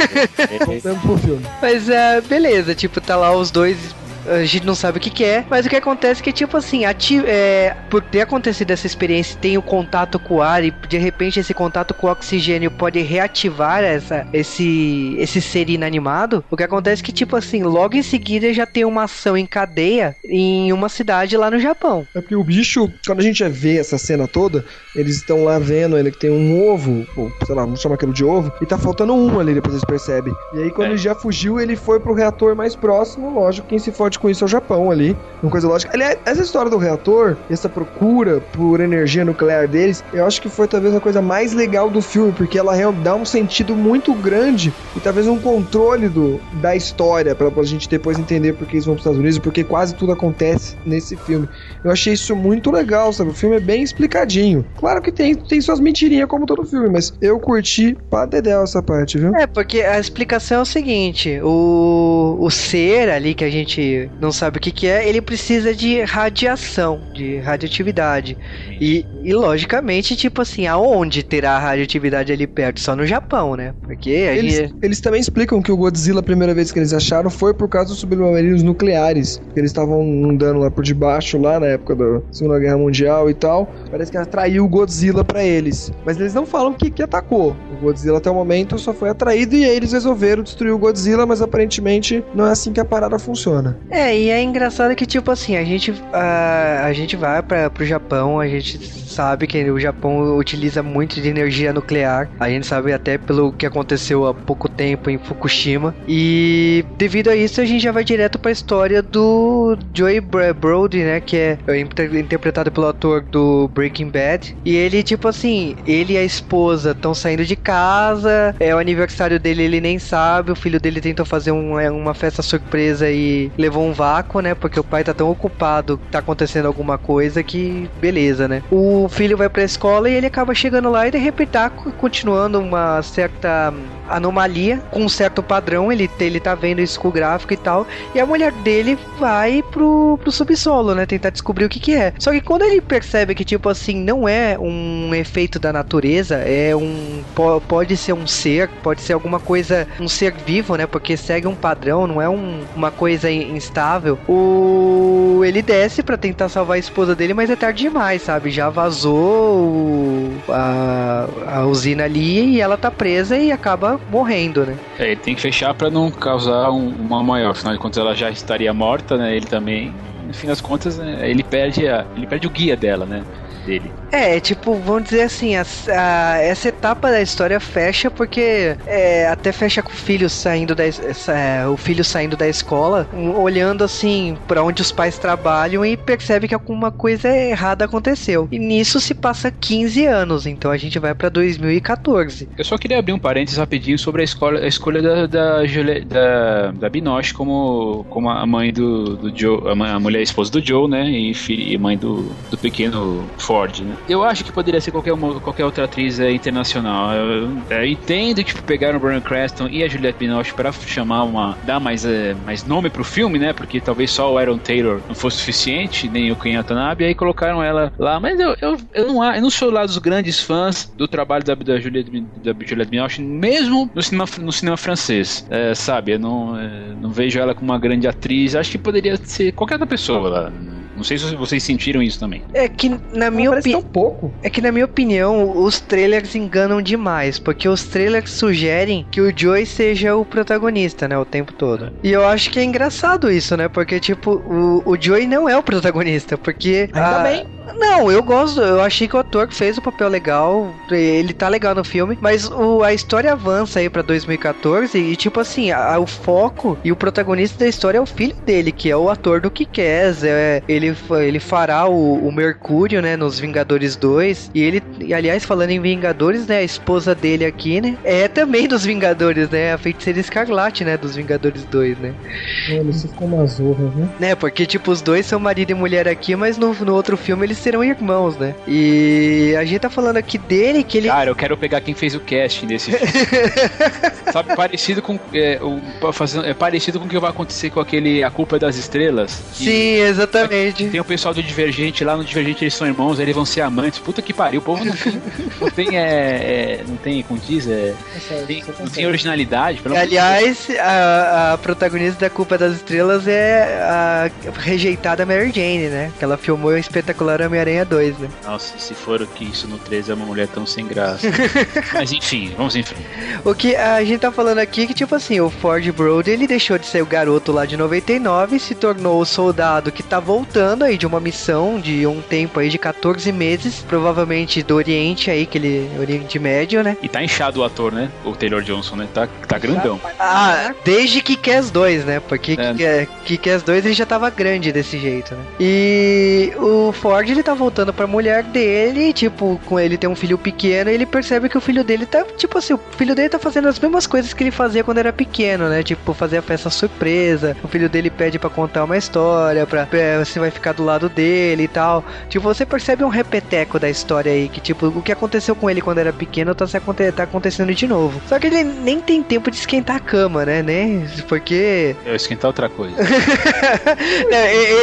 Voltando pro filme. Mas, uh, beleza, tipo, tá lá os dois a gente não sabe o que, que é, mas o que acontece é que, tipo assim, é, por ter acontecido essa experiência, tem o contato com o ar e de repente esse contato com o oxigênio pode reativar essa, esse, esse ser inanimado. O que acontece é que, tipo assim, logo em seguida já tem uma ação em cadeia em uma cidade lá no Japão. É porque o bicho, quando a gente vê essa cena toda, eles estão lá vendo ele que tem um ovo, ou sei lá, vamos chamar aquilo de ovo, e tá faltando um ali, depois eles percebem. E aí, quando é. ele já fugiu, ele foi pro reator mais próximo, lógico, quem se fode com isso é o Japão ali. Uma coisa lógica. Aliás, essa história do reator, essa procura por energia nuclear deles, eu acho que foi talvez a coisa mais legal do filme, porque ela dá um sentido muito grande e talvez um controle do, da história, pra, pra gente depois entender por que eles vão pros Estados Unidos, porque quase tudo acontece nesse filme. Eu achei isso muito legal, sabe? O filme é bem explicadinho. Claro que tem, tem suas mentirinhas, como todo filme, mas eu curti pra dedéu essa parte, viu? É, porque a explicação é o seguinte: o, o ser ali que a gente não sabe o que, que é, ele precisa de radiação, de radioatividade. E, e logicamente, tipo assim, aonde terá radioatividade ali perto? Só no Japão, né? Porque eles, gente... eles também explicam que o Godzilla, a primeira vez que eles acharam, foi por causa dos submarinos nucleares. Eles estavam andando lá por debaixo, lá na época da Segunda Guerra Mundial e tal. Parece que atraiu o Godzilla para eles. Mas eles não falam que, que atacou. O Godzilla até o momento só foi atraído e aí eles resolveram destruir o Godzilla, mas aparentemente não é assim que a parada funciona. É, e é engraçado que, tipo assim, a gente, a, a gente vai para pro Japão, a gente sabe que o Japão utiliza muito de energia nuclear. A gente sabe até pelo que aconteceu há pouco tempo em Fukushima. E devido a isso, a gente já vai direto para a história do Joey Brody, né? Que é interpretado pelo ator do Breaking Bad. E ele, tipo assim, ele e a esposa estão saindo de casa. É o aniversário dele, ele nem sabe. O filho dele tentou fazer um, é, uma festa surpresa e levou um vácuo, né? Porque o pai tá tão ocupado, tá acontecendo alguma coisa que beleza, né? O filho vai pra escola e ele acaba chegando lá e de repente tá continuando uma certa anomalia com um certo padrão, ele, ele tá vendo isso com o gráfico e tal, e a mulher dele vai pro, pro subsolo, né, tentar descobrir o que que é. Só que quando ele percebe que, tipo assim, não é um efeito da natureza, é um... pode ser um ser, pode ser alguma coisa, um ser vivo, né, porque segue um padrão, não é um, uma coisa instável, o... ele desce para tentar salvar a esposa dele, mas é tarde demais, sabe, já vazou a, a usina ali e ela tá presa e acaba morrendo, né? É, ele tem que fechar para não causar um, uma maior. Afinal de contas, ela já estaria morta, né? Ele também. No fim das contas, né? ele perde a, ele perde o guia dela, né? Dele. É, tipo, vamos dizer assim, a, a, essa etapa da história fecha porque é, até fecha com o filho saindo da é, o filho saindo da escola, um, olhando assim para onde os pais trabalham e percebe que alguma coisa errada aconteceu. E nisso se passa 15 anos, então a gente vai para 2014. Eu só queria abrir um parênteses rapidinho sobre a escola, a escolha da da, da, da Binoche como como a mãe do, do Joe, a, mãe, a mulher a esposa do Joe, né, e, e mãe do, do pequeno Ford Ford, né? Eu acho que poderia ser qualquer, uma, qualquer outra atriz é, internacional. Eu, é, entendo que tipo, pegaram o Brian Creston e a Juliette Binoche para chamar uma. dar mais, é, mais nome pro filme, né? Porque talvez só o Aaron Taylor não fosse suficiente, nem o Ken e aí colocaram ela lá. Mas eu, eu, eu, não, eu não sou lá dos grandes fãs do trabalho da, da, Juliette, da Juliette Binoche, mesmo no cinema, no cinema francês, é, sabe? Eu não, é, não vejo ela como uma grande atriz. Acho que poderia ser qualquer outra pessoa lá. Não sei se vocês sentiram isso também. É que na minha opinião. pouco. É que na minha opinião, os trailers enganam demais. Porque os trailers sugerem que o Joey seja o protagonista, né? O tempo todo. E eu acho que é engraçado isso, né? Porque, tipo, o, o Joey não é o protagonista. Porque. Ainda a... bem. Não, eu gosto. Eu achei que o ator fez o papel legal. Ele tá legal no filme. Mas o, a história avança aí pra 2014. E, tipo assim, a, o foco e o protagonista da história é o filho dele, que é o ator do Kick-Ass. É, ele, ele fará o, o Mercúrio, né? Nos Vingadores 2. E ele, e, aliás, falando em Vingadores, né? A esposa dele aqui, né? É também dos Vingadores, né? A feiticeira Escarlate, né? Dos Vingadores 2, né? Ele se ficou uma zorra, né? Né, porque, tipo, os dois são marido e mulher aqui, mas no, no outro filme eles serão irmãos, né? E a gente tá falando aqui dele que ele. Cara, eu quero pegar quem fez o casting desse filme. Sabe, parecido com. É, o, fazendo, é parecido com o que vai acontecer com aquele A Culpa é das Estrelas. Sim, exatamente. Tem o pessoal do Divergente lá no Divergente, eles são irmãos, eles vão ser amantes. Puta que pariu, o povo não, não tem. É, é, não tem, como diz? É, tem, não tem originalidade. Pelo Aliás, a, a protagonista da Culpa das Estrelas é a rejeitada Mary Jane, né? Que ela filmou o espetacular Homem-Aranha 2, né? Nossa, se for o que isso no 13 é uma mulher tão sem graça. Mas enfim, vamos em frente. O que a gente tá falando aqui é que, tipo assim, o Ford Brody, ele deixou de ser o garoto lá de 99 e se tornou o soldado que tá voltando aí de uma missão de um tempo aí de 14 meses, provavelmente do Oriente aí, aquele Oriente Médio, né? E tá inchado o ator, né? O Taylor Johnson, né? Tá, tá grandão. Ah, desde que Kick-Ass 2, né? Porque é. Kick-Ass 2 ele já tava grande desse jeito, né? E o Ford, ele tá voltando pra mulher dele, tipo, com ele tem um filho pequeno, e ele percebe que o filho dele tá, tipo assim, o filho dele tá fazendo as mesmas coisas que ele fazia quando era pequeno, né? Tipo, fazer a festa surpresa, o filho dele pede para contar uma história, pra, é, você vai ficar do lado dele e tal. Tipo, você percebe um repeteco da história aí, que tipo, o que aconteceu com ele quando era pequeno tá, se aconte tá acontecendo de novo. Só que ele nem tem tempo de esquentar a cama, né? né? Porque... Eu esquentar outra coisa.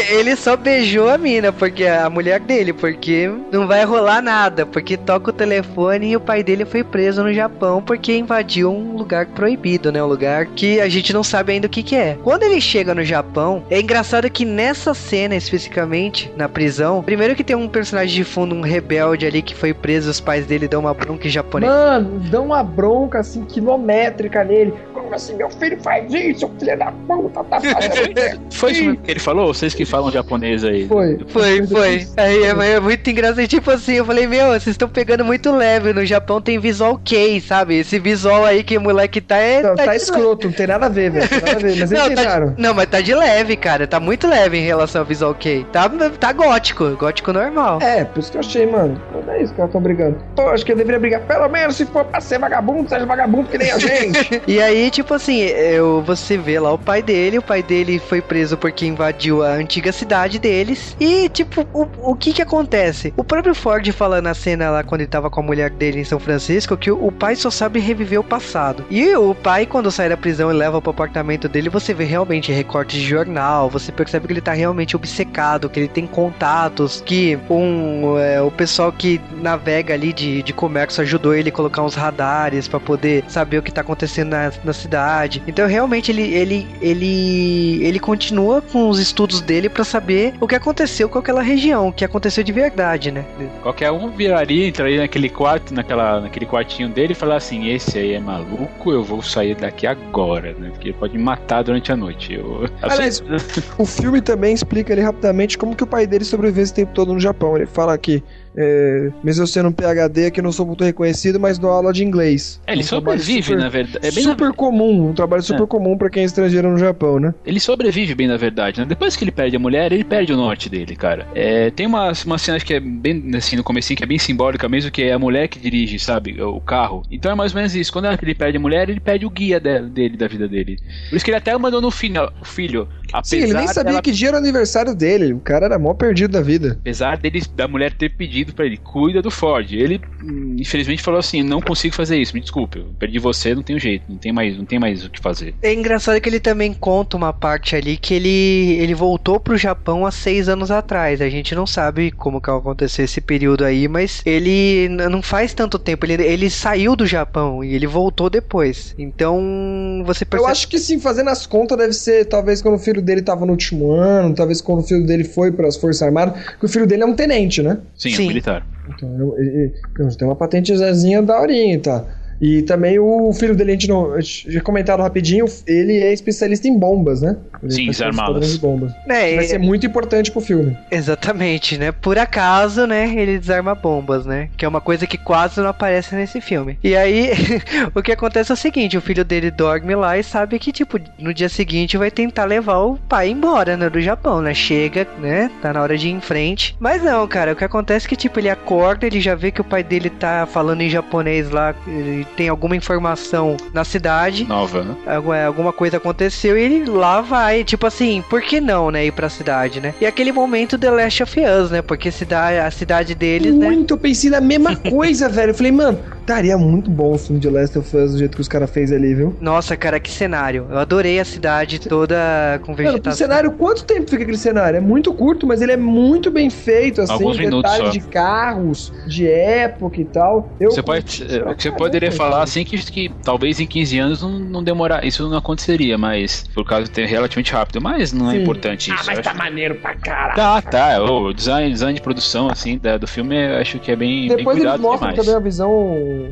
ele só beijou a mina, porque a mulher dele, porque não vai rolar nada, porque toca o telefone e o pai dele foi preso no Japão porque invadiu um lugar proibido, né? Um lugar que a gente não sabe ainda o que, que é. Quando ele chega no Japão, é engraçado que nessa cena especificamente, na prisão, primeiro que tem um personagem de fundo, um rebelde ali que foi preso, os pais dele dão uma bronca em japonês. Mano, dão uma bronca assim, quilométrica nele. Como assim, meu filho faz isso, filho da puta, tá fazendo Foi isso que ele falou? Vocês que falam japonês aí. Foi. Foi, foi. Aí é, é, muito engraçado. Tipo assim, eu falei, meu, vocês estão pegando muito leve. No Japão tem visual K, sabe? Esse visual aí que o moleque tá é. Não, tá tá de escroto, não tem nada a ver, velho. Tem nada a ver, mas eles Não, tá- tentaram. não, mas tá de leve, cara. Tá muito leve em relação ao visual K. Tá, tá gótico, gótico normal. É, por isso que eu achei, mano. Não é isso que elas estão brigando. Pô, acho que eu deveria brigar. Pelo menos se for pra ser vagabundo, seja vagabundo que nem a gente. E aí, tipo assim, eu, você vê lá o pai dele, o pai dele foi preso porque invadiu a antiga cidade deles. E, tipo, o, o que que acontece? O próprio Ford fala na cena lá quando ele tava com a mulher dele em São Francisco que o, o pai só sabe reviver o passado. E o pai, quando sai da prisão e leva pro apartamento dele, você vê realmente recortes de jornal, você percebe que ele tá realmente obcecado, que ele tem contatos, que um, é, o pessoal que navega ali de, de comércio ajudou ele a colocar uns radares pra poder saber o que tá acontecendo na, na cidade. Então realmente ele, ele, ele, ele continua com os estudos dele pra saber o que aconteceu com aquela região, o que aconteceu de verdade, né? Qualquer um viraria, entraria naquele quarto, naquela, naquele quartinho dele e falar assim: esse aí é maluco, eu vou sair daqui agora, né? Porque ele pode me matar durante a noite. Eu, Aliás, O filme também explica ali rapidamente como que o pai dele sobreviveu esse tempo todo no Japão. Ele fala que, é, mesmo eu sendo um PhD, que não sou muito reconhecido, mas dou aula de inglês. É, ele Um trabalho sobrevive, super- na verdade. É bem na- super comum, um trabalho super É. comum pra quem é estrangeiro no Japão, né? Ele sobrevive bem, na verdade, né? Depois que ele perde a mulher, ele perde o norte dele, cara. É, tem uma, uma cena que é bem, assim, no comecinho, que é bem simbólica mesmo, que é a mulher que dirige, sabe, o carro. Então é mais ou menos isso. Quando ele perde a mulher, ele perde o guia dele, da vida dele. Por isso que ele até mandou no final, filho, Sim, ele nem sabia dela- que dia era o aniversário dele. O cara era mó perdido da vida. Apesar dele, da mulher ter pedido pra ele, cuida do Ford. Ele, hum, infelizmente, falou assim: não consigo fazer isso, me desculpe, eu perdi você, não tenho jeito, não tem mais, não tem mais o que fazer. É engraçado que ele também conta uma parte ali que ele, ele voltou pro Japão há seis anos atrás. A gente não sabe como que aconteceu esse período aí, mas ele não faz tanto tempo. Ele, ele saiu do Japão e ele voltou depois. Então você Eu percebe. acho que sim, fazendo as contas deve ser talvez quando o filho dele tava no último ano, talvez quando o filho dele foi para as Forças Armadas, que o filho dele é um tenente, né? Sim, Sim. é militar. Então, eu- ele- ele tem uma patentezinha daorinha, tá? E também o filho dele, a gente não. Já comentaram rapidinho, ele é especialista em bombas, né? Ele Sim, é especialista em desarmá-las. de bombas. É, Vai ser muito importante pro filme. Exatamente, né? Por acaso, né? Ele desarma bombas, né? Que é uma coisa que quase não aparece nesse filme. E aí, o que acontece é o seguinte: o filho dele dorme lá e sabe que, tipo, no dia seguinte vai tentar levar o pai embora, né? Do Japão, né? Chega, né? Tá na hora de ir em frente. Mas não, cara, o que acontece é que, tipo, ele acorda, ele já vê que o pai dele tá falando em japonês lá, ele tem alguma informação na cidade. Nova, né? É, Alguma coisa aconteceu e ele lá vai, tipo assim, por que não, né, ir pra cidade, né? E aquele momento The Last of Us, né? Porque cidade, a cidade deles, né? Muito, eu pensei na mesma coisa, velho. Eu falei, mano, daria muito bom o filme de Last of Us do jeito que os caras fez ali, viu? Nossa, cara, que cenário. Eu adorei a cidade toda com Mano, vegetação. cenário, quanto tempo fica aquele cenário? É muito curto, mas ele é muito bem feito, assim, Alguns minutos detalhes de carros, de época e tal. Eu Você, pode, você poderia cara. Falar assim que, que talvez em 15 anos não, não demorar, isso não aconteceria, mas por causa de ter relativamente rápido, mas não é Sim. importante isso. Ah, mas tá acho. maneiro pra caralho. Tá, tá. O design, design de produção assim da- do filme eu acho que é bem, bem Depois eles cuidado mostram demais. também uma visão,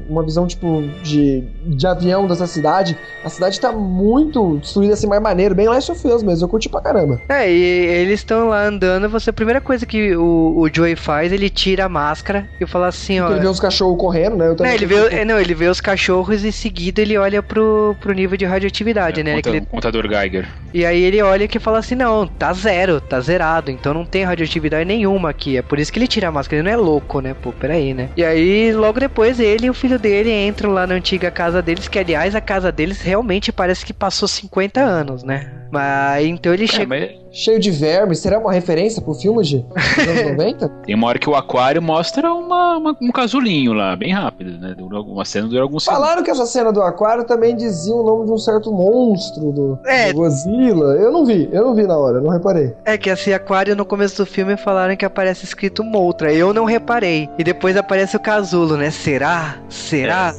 uma visão tipo de, de avião dessa cidade. A cidade tá muito destruída assim, mais maneiro, bem Last of Us mesmo. Eu curti pra caramba. É, e eles estão lá andando, você, a primeira coisa que o, o Joey faz, ele tira a máscara e fala assim, ó... Ele vê os cachorros correndo, né? Eu Não, ele vê, é, não, ele vê os cachorros e em seguida ele olha pro, pro nível de radioatividade, É, né? conta- ele- Contador Geiger. E aí ele olha que fala assim, não, tá zero, tá zerado, então não tem radioatividade nenhuma aqui. É por isso que ele tira a máscara, ele não é louco, né? Pô, peraí, né? E aí, logo depois, ele e o filho dele entram lá na antiga casa deles, que aliás, a casa deles realmente parece que passou 50 anos, né? Mas então ele É, chega. mas Cheio de vermes. Será uma referência pro filme de anos 90? tem uma hora que o aquário mostra uma, uma- um casulinho lá, bem rápido, né? Dura alguma cena dura alguns segundos. Falaram que essa cena do aquário também dizia o nome de um certo monstro do, É. do Godzilla. Eu não vi, eu não vi na hora, eu não reparei. É que esse aquário no começo do filme falaram que aparece escrito Moltra. Eu não reparei. E depois aparece o casulo, né? Será? Será?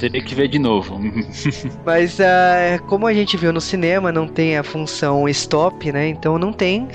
Teria que ver de novo. Mas uh, como a gente viu no cinema, não tem a função stop, né? Então não tem.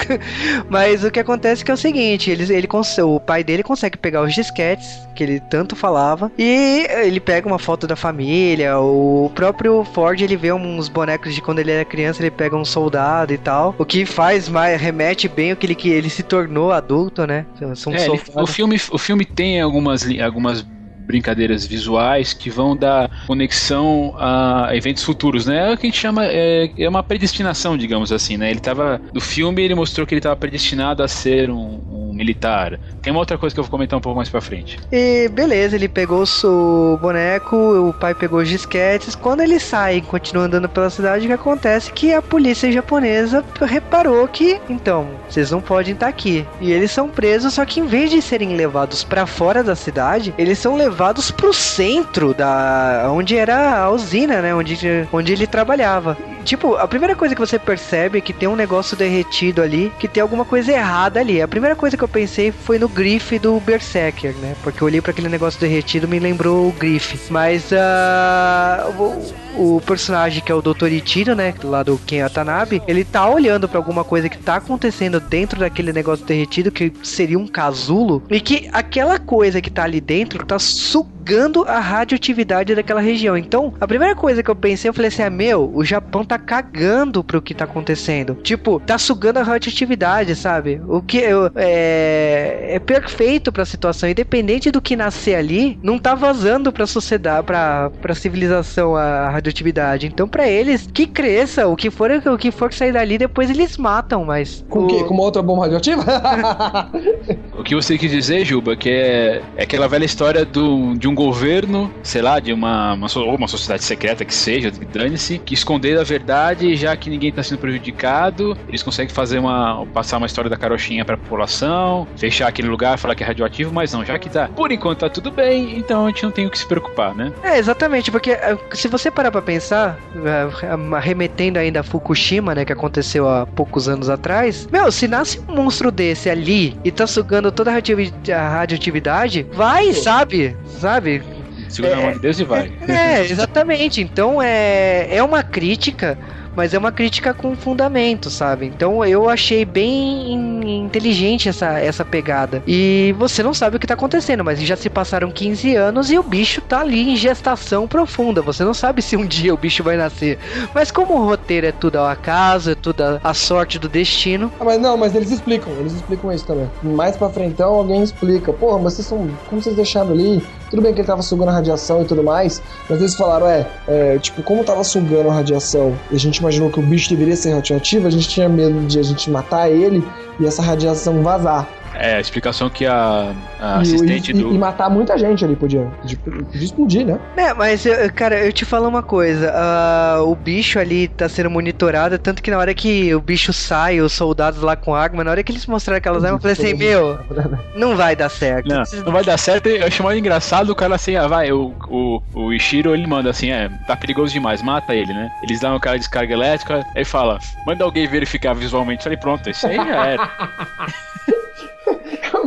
Mas o que acontece é que é o seguinte, ele, ele o pai dele consegue pegar os disquetes que ele tanto falava e ele pega uma foto da família. O próprio Ford ele vê uns bonecos de quando ele era criança, ele pega um soldado e tal. O que faz mais remete bem o que ele que ele se tornou adulto, né? São é, ele, o filme o filme tem algumas algumas brincadeiras visuais que vão dar conexão a eventos futuros, né? É o que a gente chama é, é uma predestinação, digamos assim, né? Ele tava do filme ele mostrou que ele estava predestinado a ser um, um, militar. Tem uma outra coisa que eu vou comentar um pouco mais para frente. E beleza, ele pegou o boneco, o pai pegou os disquetes. Quando ele sai continua andando pela cidade, o que acontece que a polícia japonesa reparou que, então, vocês não podem estar aqui. E eles são presos, só que em vez de serem levados para fora da cidade, eles são levados levados pro centro da onde era a usina, né? Onde, onde ele trabalhava. Tipo, a primeira coisa que você percebe é que tem um negócio derretido ali, que tem alguma coisa errada ali. A primeira coisa que eu pensei foi no grife do Berserker, né? Porque eu olhei para aquele negócio derretido me lembrou o grife. Mas uh, o, o, personagem que é o Dr. Ichiro, né? Lá do Ken Atanabe, ele tá olhando para alguma coisa que tá acontecendo dentro daquele negócio derretido, que seria um casulo, e que aquela coisa que tá ali dentro tá sugando a radioatividade daquela região. Então, a primeira coisa que eu pensei, eu falei assim: ah, meu, o Japão tá cagando pro que tá acontecendo. Tipo, tá sugando a radioatividade, sabe? O que eu, é, é perfeito pra situação. Independente do que nascer ali, não tá vazando pra sociedade, pra, pra civilização a radioatividade. Então, para eles, que cresça, o que for o que for sair dali, depois eles matam, mas. Com o quê? Com uma outra bomba radioativa? o que você quis dizer, Juba, que é, é aquela velha história do, de um governo, sei lá, de uma, uma, ou uma sociedade secreta que seja, dane-se, que esconder a verdade, já que ninguém está sendo prejudicado, eles conseguem fazer uma. passar uma história da carochinha pra população, fechar aquele lugar, falar que é radioativo, mas não, já que tá. Por enquanto tá tudo bem, então a gente não tem o que se preocupar, né? É, exatamente, porque eh, se você parar pra pensar, eh, remetendo ainda a Fukushima, né, que aconteceu há poucos anos atrás, meu, se nasce um monstro desse ali e tá sugando toda a radioatividade, vai, sabe? Sabe? Segura é, a mão de Deus e vai. É, exatamente. Então é, é uma crítica mas é uma crítica com fundamento, sabe? Então eu achei bem inteligente essa, essa pegada. E você não sabe o que tá acontecendo, mas já se passaram 15 anos e o bicho tá ali em gestação profunda. Você não sabe se um dia o bicho vai nascer. Mas como o roteiro é tudo ao acaso, é tudo a, sorte do destino. Ah, mas não, mas eles explicam, eles explicam isso também. Mais pra frente alguém explica. Porra, mas vocês são. Como vocês deixaram ali? Tudo bem que ele tava sugando a radiação e tudo mais, mas eles falaram, é, é tipo, como tava sugando a radiação e a gente imaginou que o bicho deveria ser radioativo, a gente tinha medo de a gente matar ele e essa radiação vazar. É, a explicação que a, a e, assistente e, do. E matar muita gente ali, podia, podia explodir, né? É, mas, cara, eu te falo uma coisa: uh, o bicho ali tá sendo monitorado, tanto que na hora que o bicho sai, os soldados lá com arma, na hora que eles mostraram aquelas armas, eu falei assim: meu, não vai dar certo. Não, não vai dar certo. Eu achei mais engraçado o cara assim: ah, vai, o, o, o Ishiro ele manda assim: é, tá perigoso demais, mata ele, né? Eles dão o cara de descarga elétrica, aí fala: manda alguém verificar visualmente. Eu falei: pronto, isso aí já era.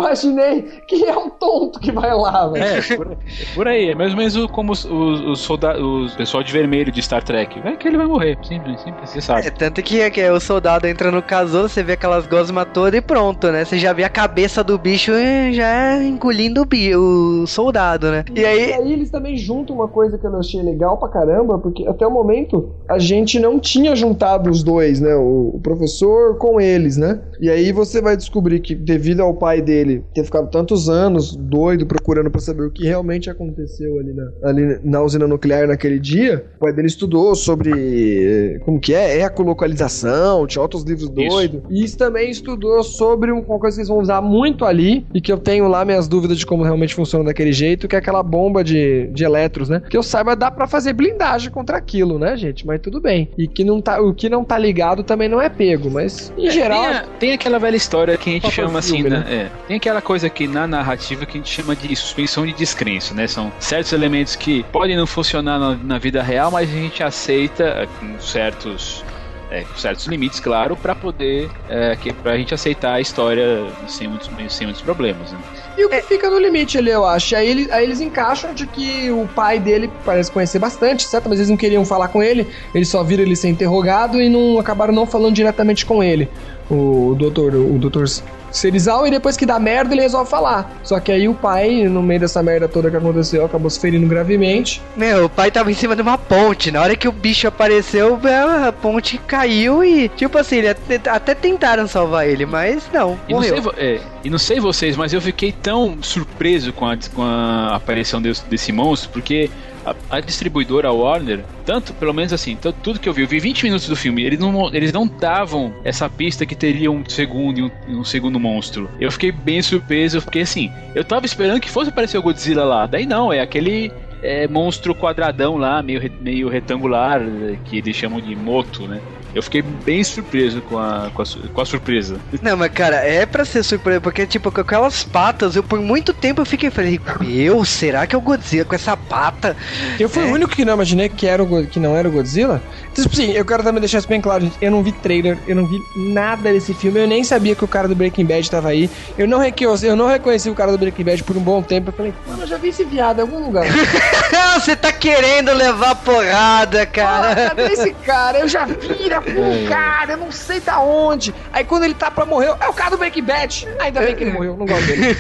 Imaginei que é um tonto que vai lá, velho. É, por, por, aí. É mais ou menos como os, os, os soldados, o pessoal de vermelho de Star Trek. Vai que ele vai morrer. Simples, simples, você sabe. É, tanto que, é, que é, o soldado entra no casulo, você vê aquelas gosmas todas e pronto, né? Você já vê a cabeça do bicho já engolindo o, o soldado, né? E aí... e aí eles também juntam uma coisa que eu achei legal pra caramba, porque até o momento a gente não tinha juntado os dois, né? O, o professor com eles, né? E aí você vai descobrir que devido ao pai dele ter ficado tantos anos doido procurando para saber o que realmente aconteceu ali na, ali na usina nuclear naquele dia, o pai dele estudou sobre como que é, ecolocalização, tinha outros livros doidos. E isso também estudou sobre uma coisa que eles vão usar muito ali e que eu tenho lá minhas dúvidas de como realmente funciona daquele jeito, que é aquela bomba de, de elétrons, né? Que eu saiba dá para fazer blindagem contra aquilo, né, gente? Mas tudo bem. E que não tá, o que não tá ligado também não é pego, mas em é, geral tem, a, tem aquela velha história que a gente chama assim, filme, né? É, tem aquela coisa que na narrativa que a gente chama de suspensão de descrença, né? São certos elementos que podem não funcionar na, na vida real, mas a gente aceita com certos É, com certos limites, claro, pra poder. É, que, pra gente aceitar a história sem muitos, sem muitos problemas. Né? E o que fica no limite ali, eu acho. Aí, ele- aí eles encaixam de que o pai dele parece conhecer bastante, certo? Mas eles não queriam falar com ele, eles só viram ele ser interrogado e não acabaram não falando diretamente com ele. O doutor, o doutor Serizal, e depois que dá merda, ele resolve falar. Só que aí o pai, no meio dessa merda toda que aconteceu, acabou se ferindo gravemente. Meu, o pai tava em cima de uma ponte. Na hora que o bicho apareceu, a ponte caiu e, tipo assim, ele até, até tentaram salvar ele, mas não, E não, sei, morreu. é, e não sei vocês, mas eu fiquei tão surpreso com a, com a aparição desse, desse monstro, porque a, a distribuidora Warner, tanto, pelo menos assim, tanto, tudo que eu vi, eu vi 20 minutos do filme, eles não, eles não davam essa pista que teria um segundo e um, um segundo monstro. Eu fiquei bem surpreso, porque assim, eu tava esperando que fosse aparecer o Godzilla lá, daí não, é aquele é, monstro quadradão lá, meio, meio retangular, que eles chamam de moto, né? Eu fiquei bem surpreso com a, com a, com a surpresa. Não, mas cara, é pra ser surpresa, porque, tipo, com aquelas patas, eu por muito tempo eu fiquei falei, meu, será que é o Godzilla com essa pata? Eu fui É. o único que não imaginei que, era o, que não era o Godzilla. Então, tipo assim, eu quero também deixar isso bem claro, gente. Eu não vi trailer, eu não vi nada desse filme, eu nem sabia que o cara do Breaking Bad tava aí. Eu não, eu não reconheci o cara do Breaking Bad por um bom tempo. Eu falei, mano, eu já vi esse viado em algum lugar. Você tá querendo levar porrada, cara. cadê esse cara? Eu já vi na o cara, eu não sei da onde. Aí quando ele tá pra morrer, é o cara do Breaking Bad. Ainda bem que ele morreu, não gosto dele.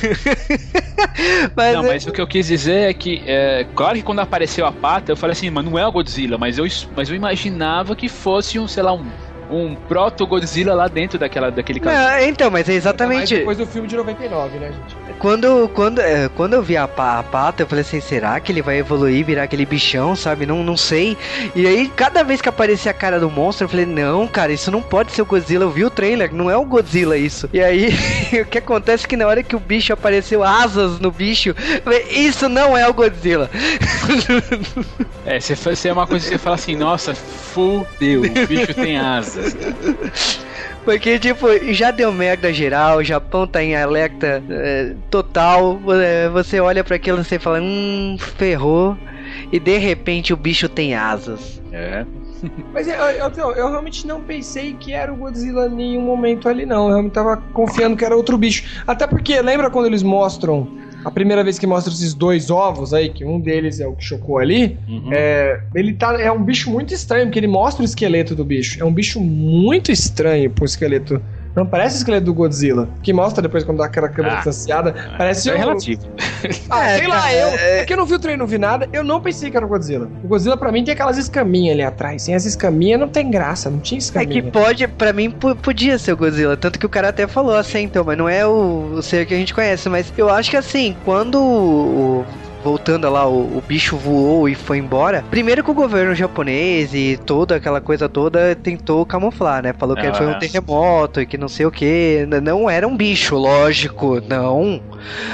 mas, Não, mas o que eu quis dizer é que, é, claro que quando apareceu a pata, eu falei assim, mas não é o Godzilla, mas eu, mas eu imaginava que fosse um, sei lá, um, um proto-Godzilla lá dentro daquela, daquele caso. Não, então, mas é exatamente. depois do filme de 99, né, gente? Quando, quando, é, quando eu vi a, a pata, eu falei assim, será que ele vai evoluir, virar aquele bichão, sabe? Não, não sei. E aí, cada vez que aparecia a cara do monstro, eu falei, não, cara, isso não pode ser o Godzilla. Eu vi o trailer, não é o Godzilla isso. E aí, o que acontece é que na hora que o bicho apareceu asas no bicho, eu falei, isso não é o Godzilla. É, você é uma coisa que você fala assim, nossa, fudeu, o bicho tem asas. Porque, tipo, já deu merda geral, o Japão tá em alerta é, total. é, Você olha pra aquilo e você fala, hum, ferrou. E de repente o bicho tem asas. É. Mas eu, eu, eu- eu realmente não pensei que era o Godzilla em nenhum momento ali, não. Eu realmente tava confiando que era outro bicho. Até porque, lembra quando eles mostram, a primeira vez que mostram esses dois ovos aí, que um deles é o que chocou ali, Uhum. é, ele tá, é um bicho muito estranho, porque ele mostra o esqueleto do bicho. É um bicho muito estranho pro esqueleto. Não parece o esqueleto do Godzilla. Que mostra depois quando dá aquela câmera Ah. distanciada. Parece é um- relativo. Ah, É, sei lá, eu. é- É que eu não vi o trailer, não vi nada. Eu não pensei que era o Godzilla. O Godzilla, pra mim, tem aquelas escaminhas ali atrás. Sem as escaminhas não tem graça, não tinha É escaminha. que pode, pra mim, po- podia ser o Godzilla. Tanto que o cara até falou assim, então, mas não é o, o ser que a gente conhece. Mas eu acho que assim, quando o. Voltando lá, o, o bicho voou e foi embora. Primeiro que o governo japonês e toda aquela coisa toda tentou camuflar, né? Falou que Ah. foi um terremoto e que não sei o que. Não era um bicho, lógico, não.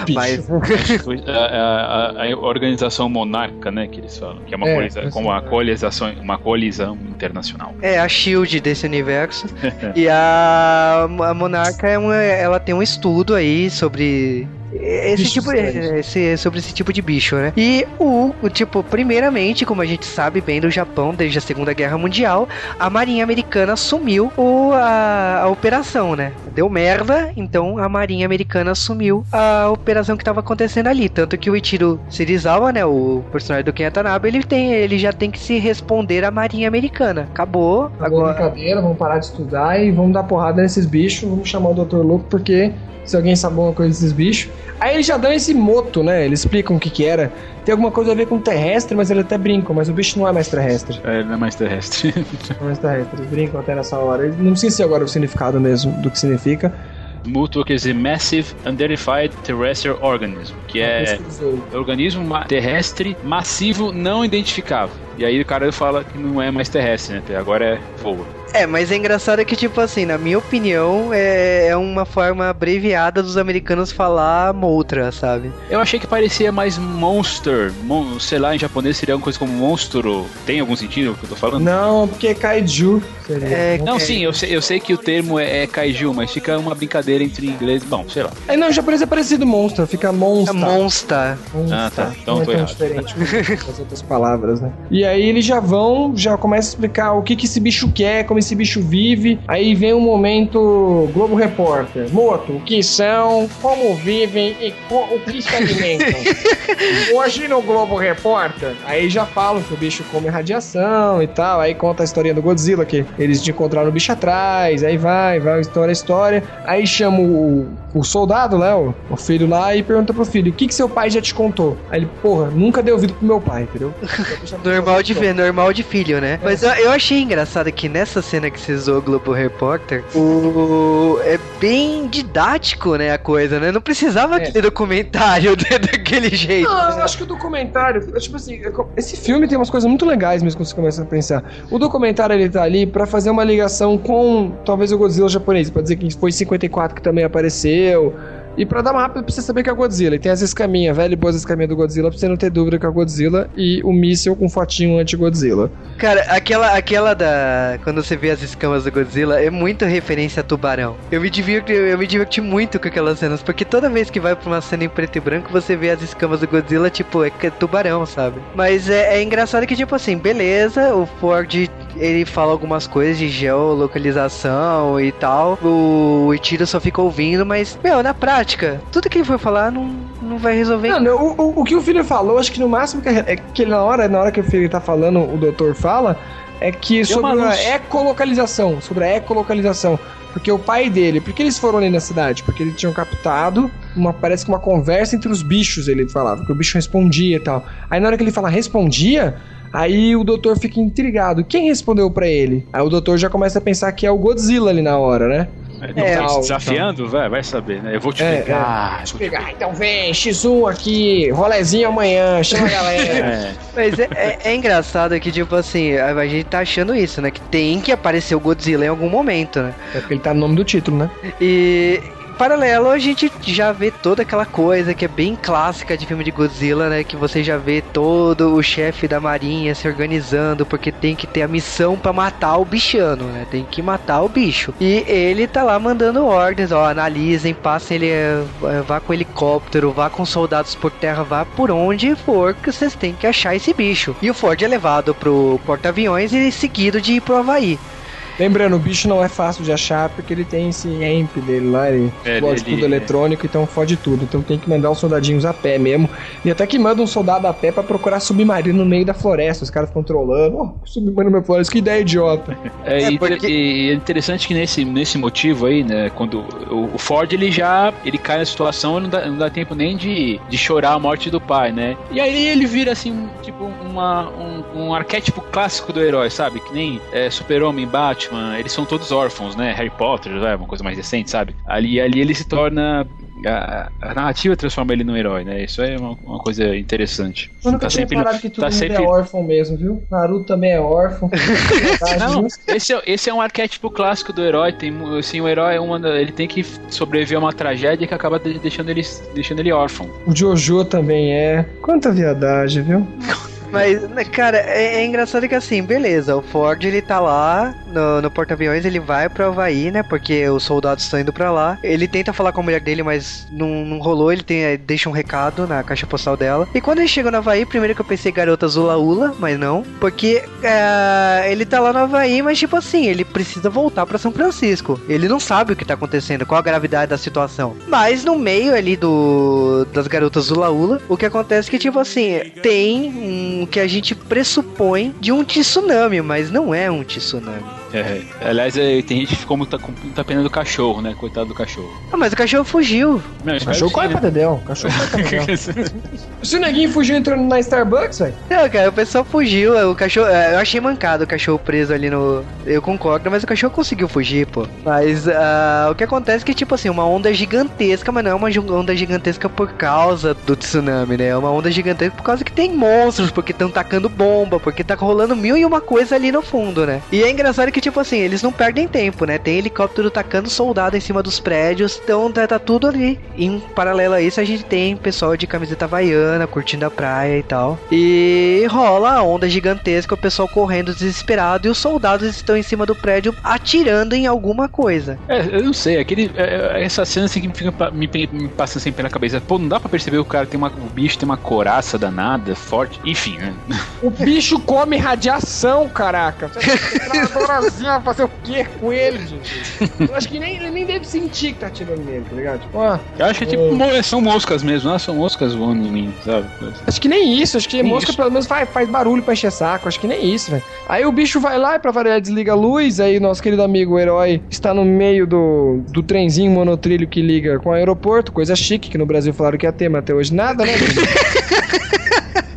Bicho. Mas a, a- a- a organização monarca, né, que eles falam, que é uma, É, coisa, essa- como uma colisão, uma colisão internacional. É a Shield desse universo. e a, a Monarca é uma, ela tem um estudo aí sobre esse Bichos tipo esse, sobre esse tipo de bicho, né? E o, o tipo, primeiramente, como a gente sabe bem do Japão desde a Segunda Guerra Mundial, a Marinha Americana assumiu o, a, a operação, né? Deu merda, então a Marinha Americana assumiu a operação que estava acontecendo ali, tanto que o Ichiro Serizawa, né, o personagem do Ken Watanabe, ele tem, ele já tem que se responder à Marinha Americana. Acabou. Acabou a Agora brincadeira, vamos parar de estudar e vamos dar porrada nesses bichos. Vamos chamar o Dr. Louco, porque se alguém sabe alguma coisa desses bichos. Aí eles já dão esse moto, né? Eles explicam o que que era. Tem alguma coisa a ver com terrestre, mas eles até brincam. Mas o bicho não é mais terrestre. É, não é mais terrestre. Não é mais terrestre. Eles brincam até nessa hora. Eles não sei se agora o significado mesmo do que significa. Mútuo quer dizer Massive Unidentified Terrestrial Organism, que é Pesquisou. organismo terrestre massivo não identificável. E aí o cara fala que não é mais terrestre, né? Agora é voa. É, mas é engraçado que, tipo assim, na minha opinião, é, é uma forma abreviada dos americanos falar Moltra, sabe? Eu achei que parecia mais monster. Mon sei lá, em japonês seria uma coisa como monstro. Tem algum sentido o que eu tô falando? Não, porque é kaiju. Seria. É, Não, é, sim, eu sei, eu sei que o termo é, é kaiju, mas fica uma brincadeira entre inglês. Bom, sei lá. É, não, em japonês é parecido monstro, fica monster. Monsta. Monster. Ah, tá. Então não é tô tão errado. diferente com as outras palavras, né? E aí eles já vão, já começa a explicar o que que esse bicho quer, como como esse bicho vive. Aí vem um momento Globo Repórter. Moto, o que são, como vivem e o que se alimentam. Hoje no Globo Repórter, aí já falam que o bicho come radiação e tal. Aí conta a historinha do Godzilla, que eles encontraram o bicho atrás. Aí vai, vai, história, história. Aí chama o, o soldado, né, o, o filho lá, e pergunta pro filho: o que, que seu pai já te contou? Aí ele, porra, nunca deu ouvido pro meu pai, entendeu? Normal de ver, normal de filho, né? Mas eu, eu achei engraçado que nessa cena que você o Globo Repórter, o... é bem didático, né, a coisa, né? Não precisava É. aquele documentário daquele jeito. Não, eu acho que o documentário, é tipo assim, é esse filme tem umas coisas muito legais mesmo quando você começa a pensar. O documentário ele tá ali pra fazer uma ligação com talvez o Godzilla japonês, pra dizer que foi em 54 que também apareceu. E pra dar uma rápida pra você saber que é o Godzilla. E tem as escaminhas, velho e boas escaminhas do Godzilla, pra você não ter dúvida que é o Godzilla. E o míssil com fotinho anti-Godzilla. Cara, aquela, aquela da. Quando você vê as escamas do Godzilla é muito referência a tubarão. Eu me divirto, eu me diverti muito com aquelas cenas, porque toda vez que vai pra uma cena em preto e branco, você vê as escamas do Godzilla, tipo, é que- tubarão, sabe? Mas é, é engraçado que, tipo assim, beleza, o Ford ele fala algumas coisas de geolocalização e tal. O, o Ichiro só fica ouvindo, mas, meu, na prática, tudo que ele for falar não, não vai resolver. Mano, o, o, o que o filho falou, acho que no máximo que, é que na hora, na hora que o filho tá falando, o doutor fala, é que sobre a ecolocalização, sobre a ecolocalização. Porque o pai dele, por que eles foram ali na cidade? Porque eles tinham captado uma, parece que uma conversa entre os bichos, ele falava, que o bicho respondia e tal. Aí na hora que ele fala respondia, aí o doutor fica intrigado. Quem respondeu pra ele? Aí o doutor já começa a pensar que é o Godzilla ali na hora, né? Não É, tá desafiando? Vai, vai saber, né? Eu vou te É, pegar. Deixa eu pegar, então vem, X1 aqui, rolezinho amanhã, chama a galera. É. Mas é, é- é engraçado que, tipo assim, a, a gente tá achando isso, né? Que tem que aparecer o Godzilla em algum momento, né? É porque ele tá no nome do título, né? E paralelo a gente já vê toda aquela coisa que é bem clássica de filme de Godzilla, né? Que você já vê todo o chefe da marinha se organizando porque tem que ter a missão pra matar o bichano, né? Tem que matar o bicho. E ele tá lá mandando ordens, ó, analisem, passem ele, eh, vá com helicóptero, vá com soldados por terra, vá por onde for que vocês têm que achar esse bicho. E o Ford é levado pro porta-aviões e seguido de ir pro Havaí. Lembrando, o bicho não é fácil de achar porque ele tem esse amp dele lá, ele É, explode ele- tudo eletrônico, então fode tudo. Então tem que mandar os soldadinhos a pé mesmo. E até que manda um soldado a pé pra procurar submarino no meio da floresta. Os caras ficam trolando. Oh, submarino no meio da floresta, que ideia idiota. É, É, e porque- e é interessante que nesse, nesse motivo aí, né, quando o, o Ford ele já ele cai na situação e não dá, não dá tempo nem de, de chorar a morte do pai, né? E aí ele vira assim, tipo, uma, um, um arquétipo clássico do herói, sabe? Que nem é, Super-Homem, Batman, eles são todos órfãos, né? Harry Potter, é uma coisa mais recente, sabe? Ali, ali ele se torna. A, a narrativa transforma ele num herói, né? Isso é uma, uma coisa interessante. Eu nunca Tá tinha sempre- reparado que todo tá mundo sempre- é órfão mesmo, viu? Naruto também é órfão. Verdade, Não, esse é, esse é um arquétipo clássico do herói. Tem, assim, o herói é uma, ele tem que sobreviver a uma tragédia que acaba de- deixando ele, deixando ele órfão. O Jojo também é. Quanta viadagem, viu? Mas, cara, é, é engraçado que assim, beleza, o Ford ele tá lá no, no porta-aviões, ele vai pro Havaí, né? Porque os soldados estão indo pra lá. Ele tenta falar com a mulher dele, mas não, não rolou. Ele tem, eh, deixa um recado na caixa postal dela. E quando ele chega no Havaí, primeiro que eu pensei garota Zula Ula, mas não. Porque eh, ele tá lá no Havaí, mas tipo assim, ele precisa voltar pra São Francisco. Ele não sabe o que tá acontecendo, qual a gravidade da situação. Mas no meio ali do das garotas Zula Ula, o que acontece é que, tipo assim, tem um que a gente pressupõe de um tsunami, mas não é um tsunami. É, aliás, é, tem gente que ficou muito, com muita pena do cachorro, né? Coitado do cachorro. Ah, mas o cachorro fugiu. Não, espero Cachorro corre pra? Dedéu. Cachorro corre pra Dedéu. Se o neguinho fugiu entrando na Starbucks, velho. Não, cara, o pessoal fugiu. O cachorro. é, Eu achei mancado o cachorro preso ali no. Eu concordo, mas o cachorro conseguiu fugir, pô. Mas ah, o que acontece é que, tipo assim, uma onda gigantesca, mas não é uma onda gigantesca por causa do tsunami, né? É uma onda gigantesca por causa que tem monstros, porque estão tacando bomba, porque tá rolando mil e uma coisa ali no fundo, né? E é engraçado que, tipo assim, eles não perdem tempo, né? Tem helicóptero tacando soldado em cima dos prédios, então tá, tá tudo ali. Em paralelo a isso, a gente tem pessoal de camiseta havaiana curtindo a praia e tal. E rola a onda gigantesca, o pessoal correndo desesperado e os soldados estão em cima do prédio atirando em alguma coisa. É, eu não sei, aquele, é, é, essa cena assim que me, fica, me, me passa sempre pela cabeça. Pô, não dá pra perceber que o cara tem uma. O bicho tem uma coraça danada, forte. Enfim, né? O bicho come radiação, caraca. Você tá assim, vai fazer o quê com ele, gente? Eu acho que nem, ele nem deve sentir que tá atirando nele, tá ligado? Tipo, ah, Eu acho que é tipo, mo- são moscas mesmo, ah, são moscas voando em mim, sabe? Acho que nem isso, acho que Nem mosca isso. pelo menos faz, faz barulho pra encher saco, acho que nem isso, velho. Aí o bicho vai lá e pra variar desliga a luz, aí nosso querido amigo o herói está no meio do, do trenzinho monotrilho que liga com o aeroporto, coisa chique, que no Brasil falaram que ia ter, mas até hoje nada, né?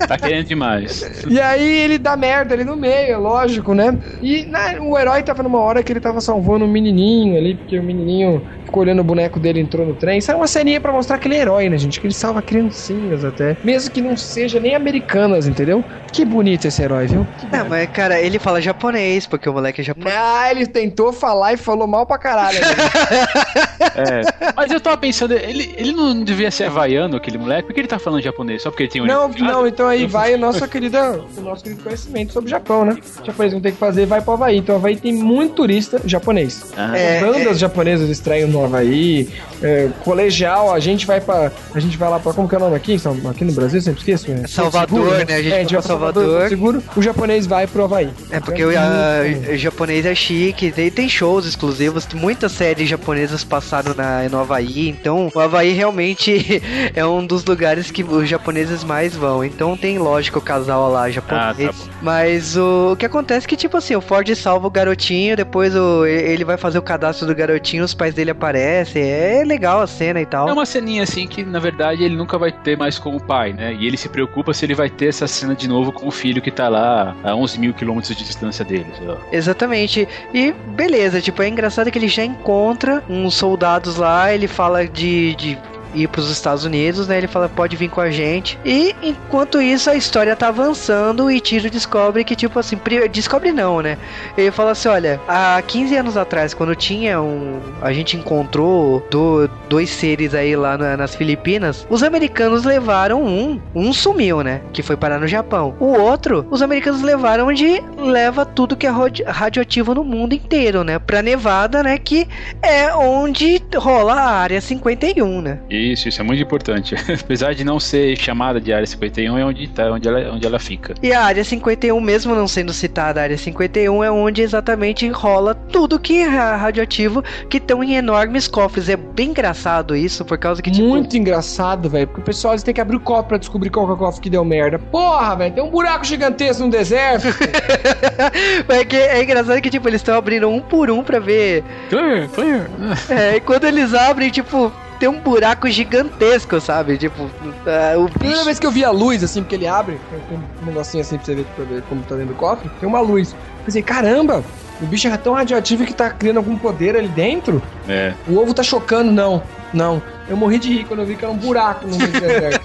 Tá querendo demais. e aí ele dá merda ali no meio, é lógico, né? E né, o herói tava numa hora que ele tava salvando um menininho ali, porque o menininho ficou olhando o boneco dele entrou no trem. Isso é uma ceninha pra mostrar que ele é herói, né, gente? Que ele salva criancinhas até. Mesmo que não seja nem americanas, entendeu? Que bonito esse herói, viu? Que É, mas, cara, ele fala japonês, porque o moleque é japonês. Ah, ele tentou falar e falou mal pra caralho. né? É. Mas eu tava pensando, ele, ele não devia ser havaiano, aquele moleque, por que ele tá falando japonês? Só porque ele tem um não, não, então aí vai a nossa querida, o nosso querido conhecimento sobre o Japão, né? O japonês não tem que fazer, vai pro Havaí. Então o Havaí tem muito turista japonês. Ah, É, Bandas japonesas estreiam no Havaí, é, colegial, a gente vai pra. A gente vai lá pra. Como que é o nome aqui? São- Aqui no Brasil, sempre esqueço. É Salvador, Seguro, né? A gente é, vai pra vai Salvador. Seguro, o japonês vai pro Havaí. É porque o, a- o japonês é chique, tem, tem shows exclusivos, muitas séries japonesas passaram na, no Havaí, então o Havaí realmente é um dos lugares que os japoneses mais vão. Então tem, lógico, o casal lá japonês. Ah, tá mas o, o que acontece é que, tipo assim, o Ford salva o garotinho, depois o, ele vai fazer o cadastro do garotinho, os pais dele aparecem. É legal a cena e tal. É uma ceninha assim que, na verdade, ele nunca vai ter mais com o pai, né? E ele se preocupa se ele vai ter essa cena de novo com o filho que tá lá a 11 mil quilômetros de distância dele. Exatamente. E beleza, tipo, é engraçado que ele já encontra uns soldados lá, ele fala de. de ir pros Estados Unidos, né? Ele fala, pode vir com a gente. E enquanto isso, a história tá avançando e Tiro descobre que, tipo assim, descobre não, né? Ele fala assim, olha, há 15 anos atrás, quando tinha um... A gente encontrou do- dois seres aí lá na- nas Filipinas, os americanos levaram um, um sumiu, né? Que foi parar no Japão. O outro, os americanos levaram onde leva tudo que é radioativo no mundo inteiro, né? Pra Nevada, né? Que é onde rola a área 51, né? Isso, isso é muito importante. Apesar de não ser chamada de área 51, é onde, tá, onde, ela, onde ela fica. E a área 51, mesmo não sendo citada a área 51, é onde exatamente rola tudo que é radioativo que estão em enormes cofres. É bem engraçado isso, por causa que, tipo, Muito engraçado, velho. Porque o pessoal têm que abrir o copo pra descobrir qual que é o cofre que deu merda. Porra, velho, tem um buraco gigantesco no deserto. é, que, é engraçado que, tipo, eles estão abrindo um por um pra ver. Clear, clear. É, e quando eles abrem, tipo, tem um buraco gigantesco, sabe? Tipo, ah, o Primeira bicho. vez que eu vi a luz, assim, porque ele abre, tem um negocinho assim pra você ver, pra ver como tá dentro do cofre, tem uma luz. Eu pensei, caramba, o bicho é tão radioativo que tá criando algum poder ali dentro. É. O ovo tá chocando, não. Não. Eu morri de rir quando eu vi que era um buraco no meio do deserto.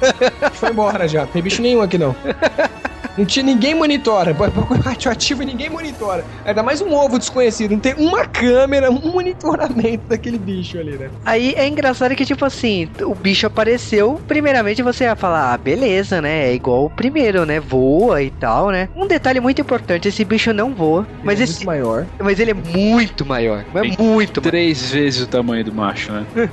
Foi embora já. Não tem bicho nenhum aqui, não. Não tinha ninguém monitora. Bagulho radioativo e ninguém monitora. Ainda mais um ovo desconhecido. Não tem uma câmera, um monitoramento daquele bicho ali, né? Aí é engraçado que, tipo assim, o bicho apareceu. Primeiramente você ia falar, ah, beleza, né? É igual o primeiro, né? Voa e tal, né? Um detalhe muito importante: esse bicho não voa. Mas, é esse, muito maior. mas ele é muito maior. É Tem muito maior. Três vezes o tamanho do macho, né?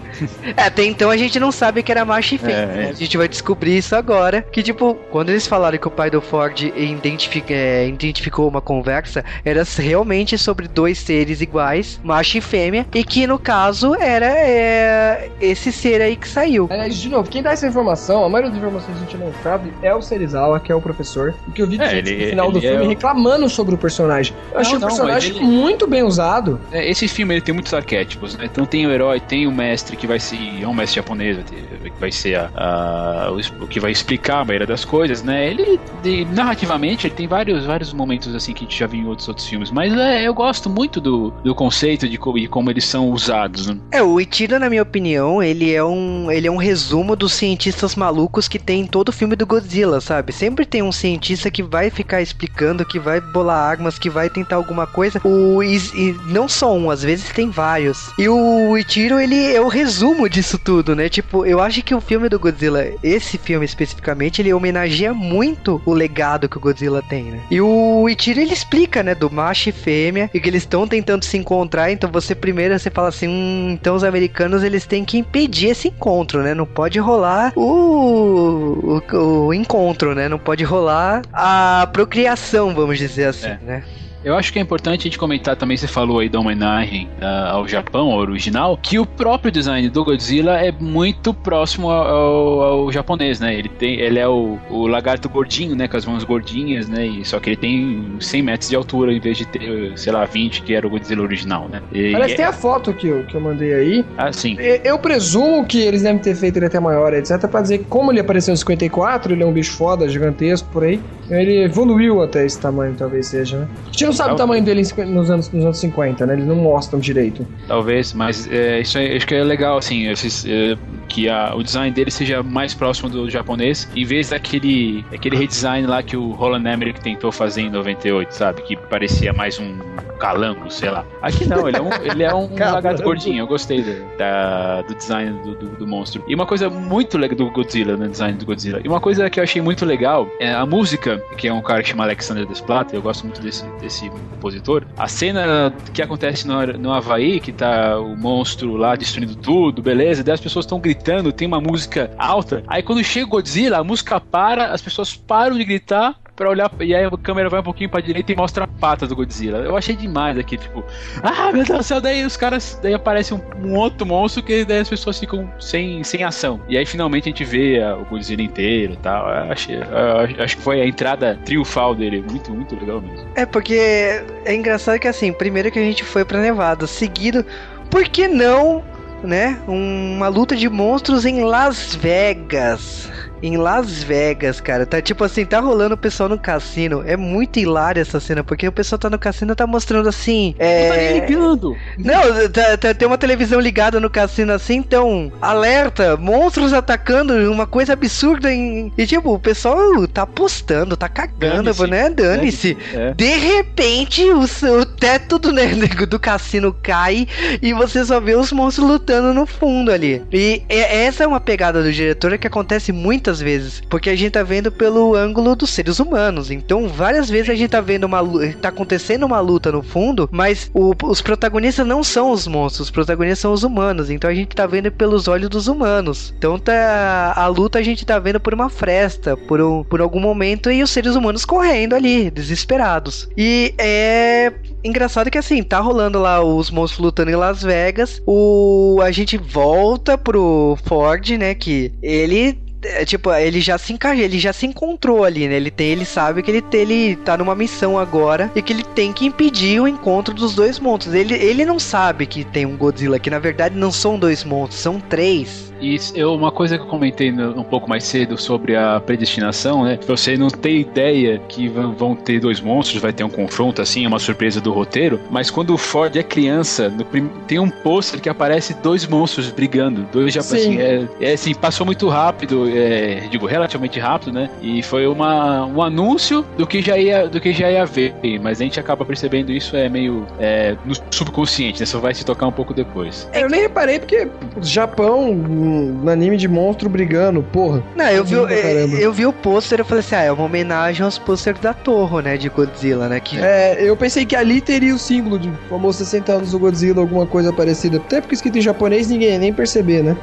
É, até então a gente não sabe que era macho e fêmea. É, né? é. A gente vai descobrir isso agora. Que, tipo, quando eles falaram que o pai do Ford identifi- é, identificou uma conversa, era realmente sobre dois seres iguais, macho e fêmea, e que no caso era é, esse ser aí que saiu. Aliás, de novo, quem dá essa informação, a maioria das informações que a gente não sabe, é o Serizawa, que é o professor. O que eu vi É, gente, ele- no final do é filme o- reclamando sobre o personagem. Eu Não, achei o não, personagem mas ele- muito bem usado. É, esse filme ele tem muitos arquétipos, né? Então tem o herói, tem o mestre que vai ser. É um mestre ter- que vai ser a, a- o, o que vai explicar a maioria das coisas, né? Ele, de- narrativamente, ele tem vários, vários momentos assim que a gente já viu em outros outros filmes. Mas é, eu gosto muito do, do conceito de, co- de como eles são usados, né? É, o Ichiro, na minha opinião, ele é um ele é um resumo dos cientistas malucos que tem em todo filme do Godzilla, sabe? Sempre tem um cientista que vai ficar explicando, que vai bolar armas, que vai tentar alguma coisa. O e, e não só um, às vezes tem vários. E o Ichiro, ele é o resumo disso tudo, né? Tipo, eu acho que o filme do Godzilla, esse filme especificamente, ele homenageia muito o legado que o Godzilla tem, né? E o Ichiro, ele explica, né, do macho e fêmea, e que eles estão tentando se encontrar, então você primeiro você fala assim, hum, então os americanos eles têm que impedir esse encontro, né? Não pode rolar o, o, o encontro, né? Não pode rolar a procriação, vamos dizer assim, É. né? Eu acho que é importante a gente comentar também, você falou aí da homenagem uh, ao Japão, ao original, que o próprio design do Godzilla é muito próximo ao, ao japonês, né? Ele, tem, ele é o, o, lagarto gordinho, né? Com as mãos gordinhas, né? E, só que ele tem 100 metros de altura em vez de ter, sei lá, 20, que era o Godzilla original, né? E, Parece é... tem a foto que eu, que eu mandei aí. Ah, sim. Eu presumo que eles devem ter feito ele até maior, etc, pra dizer que como ele apareceu em 54, ele é um bicho foda, gigantesco, por aí, ele evoluiu até esse tamanho, talvez seja, né? A gente não sabe Talvez. o tamanho dele nos anos, nos anos 50, né? Eles não mostram direito. Talvez, mas é, isso é, acho que é legal, assim, esses, é, que a, o design dele seja mais próximo do japonês, em vez daquele aquele redesign lá que o Roland Emmerich tentou fazer em 98, sabe? Que parecia mais um calango, sei lá. Aqui não, ele é um, ele é um lagarto gordinho. Eu gostei do, da, do design do, do, do, monstro. E uma coisa muito legal do Godzilla, né? Design do Godzilla. E uma coisa que eu achei muito legal é a música, que é um cara que chama Alexander Desplat, eu gosto muito desse, desse compositor. A cena que acontece no, no Havaí, que tá o monstro lá destruindo tudo, beleza, daí as pessoas estão gritando, tem uma música alta. Aí quando chega o Godzilla, a música para, as pessoas param de gritar pra olhar. E aí a câmera vai um pouquinho pra direita e mostra a pata do Godzilla. Eu achei demais aqui, tipo, ah, meu Deus do céu, daí os caras. Daí aparece um, um outro monstro que daí as pessoas ficam sem, sem ação. E aí finalmente a gente vê a, o Godzilla inteiro e tal. Eu achei, eu acho que foi a entrada triunfal dele. Muito, muito legal mesmo. É, porque é engraçado que assim, primeiro que a gente foi pra Nevada, seguido, por que não, né? Uma luta de monstros em Las Vegas em Las Vegas, cara. Tá tipo assim, tá rolando o pessoal no cassino. É muito hilária essa cena, porque o pessoal tá no cassino tá mostrando assim. É... Não tá nem ligando. Não, tá, tá, tem uma televisão ligada no cassino assim, então, alerta, monstros atacando, uma coisa absurda. Em... E tipo, o pessoal tá apostando, tá cagando, Dane né? Dane-se. É. De repente, o, o teto do, né, do cassino cai e você só vê os monstros lutando no fundo ali. E essa é uma pegada do diretor que acontece muitas muitas vezes, porque a gente tá vendo pelo ângulo dos seres humanos. Então, várias vezes a gente tá vendo uma tá acontecendo uma luta no fundo, mas o, os protagonistas não são os monstros, os protagonistas são os humanos. Então a gente tá vendo pelos olhos dos humanos. Então tá a luta a gente tá vendo por uma fresta, por um, por algum momento e os seres humanos correndo ali, desesperados. E é engraçado que assim, tá rolando lá os monstros lutando em Las Vegas. O a gente volta pro Ford, né, que ele é, tipo, ele já se encaixa, ele já se encontrou ali, né? Ele tem, ele sabe que ele, tem, ele tá numa missão agora e que ele tem que impedir o encontro dos dois monstros. Ele, ele não sabe que tem um Godzilla, que na verdade não são dois monstros, são três. E eu, uma coisa que eu comentei no, um pouco mais cedo sobre a predestinação, né? Você não tem ideia que vão ter dois monstros, vai ter um confronto assim, é uma surpresa do roteiro. Mas quando o Ford é criança, prim... tem um pôster que aparece dois monstros brigando, dois já assim, é, é, assim, passou muito rápido, é, digo relativamente rápido, né? E foi uma, um anúncio do que já ia do que já ia ver, mas a gente acaba percebendo isso é meio é, no subconsciente, né? Só vai se tocar um pouco depois. É, eu nem reparei porque Japão no anime de monstro brigando, porra. Não, eu vi, eu, eu vi o pôster e falei assim, ah, é uma homenagem aos pôsteres da Torre, né, de Godzilla, né? Que... É, eu pensei que ali teria o símbolo de famoso 60 anos do Godzilla, alguma coisa parecida. Até porque escrito em japonês ninguém ia nem perceber, né?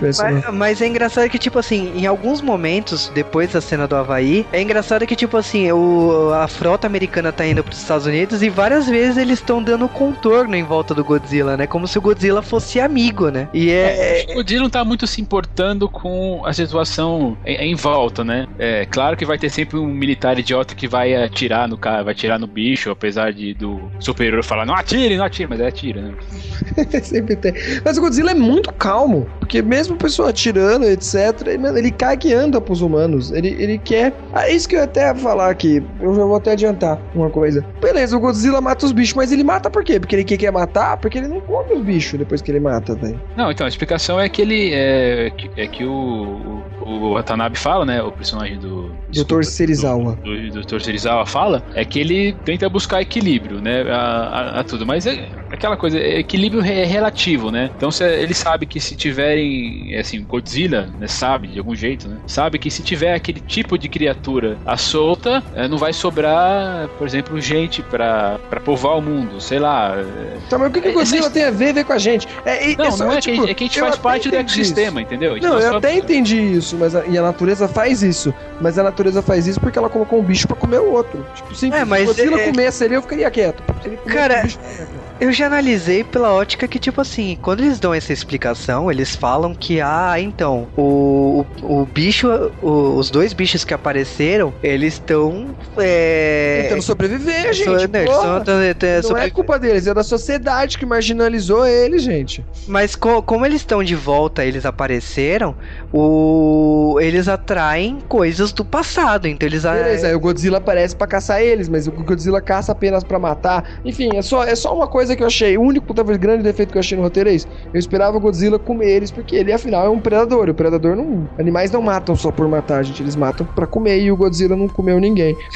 Mas, mas, é engraçado que, tipo assim, em alguns momentos, depois da cena do Havaí, é engraçado que, tipo assim, o, a frota americana tá indo pros Estados Unidos e várias vezes eles estão dando contorno em volta do Godzilla, né? Como se o Godzilla fosse amigo, né? E é. é o Godzilla não tá muito se importando com a situação em, em, volta, né? É claro que vai ter sempre um militar idiota que vai atirar no cara, vai atirar no bicho, apesar de do superior falar, não atire, não atire, mas é atira, né? sempre tem. Mas o Godzilla é muito calmo, porque mesmo mesmo pessoa atirando, etc., ele, ele cai que anda pros humanos. Ele, ele quer. Ah, isso que eu até falar aqui. Eu já vou até adiantar uma coisa. Beleza, o Godzilla mata os bichos, mas ele mata por quê? Porque ele quer matar? Porque ele não come os bichos depois que ele mata, velho. Não, então a explicação é que ele. É é que o, o Watanabe fala, né? O personagem do. Dr. Serizawa. Do, do, Dr. Serizawa fala, é que ele tenta buscar equilíbrio, né? A, a, a tudo. Mas é, aquela coisa, é equilíbrio é relativo, né? Então se, ele sabe que se tiverem, assim, Godzilla, né, sabe de algum jeito, né? Sabe que se tiver aquele tipo de criatura à solta, é, não vai sobrar, por exemplo, gente pra, pra povoar o mundo, sei lá. é, Então, mas o que, que É, Godzilla mas- tem a ver, a ver com a gente? É, Não, isso não é, tipo, que, é que a gente faz parte do ecossistema, entendeu? Não, eu até entendi isso, mas a, e a natureza faz isso. Mas a natureza faz isso porque ela colocou um bicho pra comer o outro. Tipo, sim, É, mas se o Godzilla é- comesse ali, eu ficaria quieto. Ele Cara, o bicho, eu ficaria quieto. Eu já analisei pela ótica que, tipo assim, quando eles dão essa explicação, eles falam que, ah, então, o, o, o bicho, o- os dois bichos que apareceram, eles estão. É, Tentando sobreviver, so- gente. não, eles porra. tão- tão- Não sobre- é culpa deles, é da sociedade que marginalizou eles, gente. Mas co- como eles estão de volta, eles apareceram, o eles atraem coisas do passado, então eles a- Beleza, aí o Godzilla aparece pra caçar eles, mas o Godzilla caça apenas pra matar. Enfim, é só, é só uma coisa que eu achei. O único, talvez, grande defeito que eu achei no roteiro é isso. Eu esperava o Godzilla comer eles, porque ele, afinal, é um predador. O predador não. Animais não matam só por matar, gente. Eles matam pra comer e o Godzilla não comeu ninguém.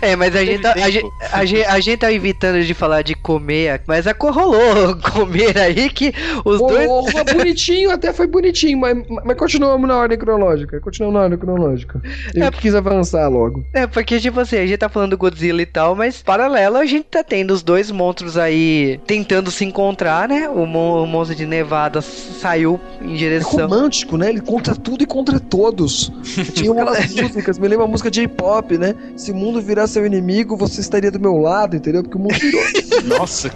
É, mas a gente, tá, a, gente, a, gente, a gente tá evitando de falar de comer, mas a cor rolou comer aí que os dois. Porra, bonitinho, até foi bonitinho, mas, mas continuamos na ordem cronológica. Continuamos na ordem cronológica. Eu É. que quis avançar logo. É, porque, tipo assim, a gente tá falando do Godzilla e tal, mas paralelo a gente tá tendo os dois monstros aí tentando se encontrar, né? O, mon- o monstro de Nevada saiu em É direção. romântico, né? Ele contra tudo e contra todos. Tinha aquelas músicas, me lembra a música J-pop, né? Se o mundo virar seu inimigo, você estaria do meu lado, entendeu? Porque o mundo virou. Nossa,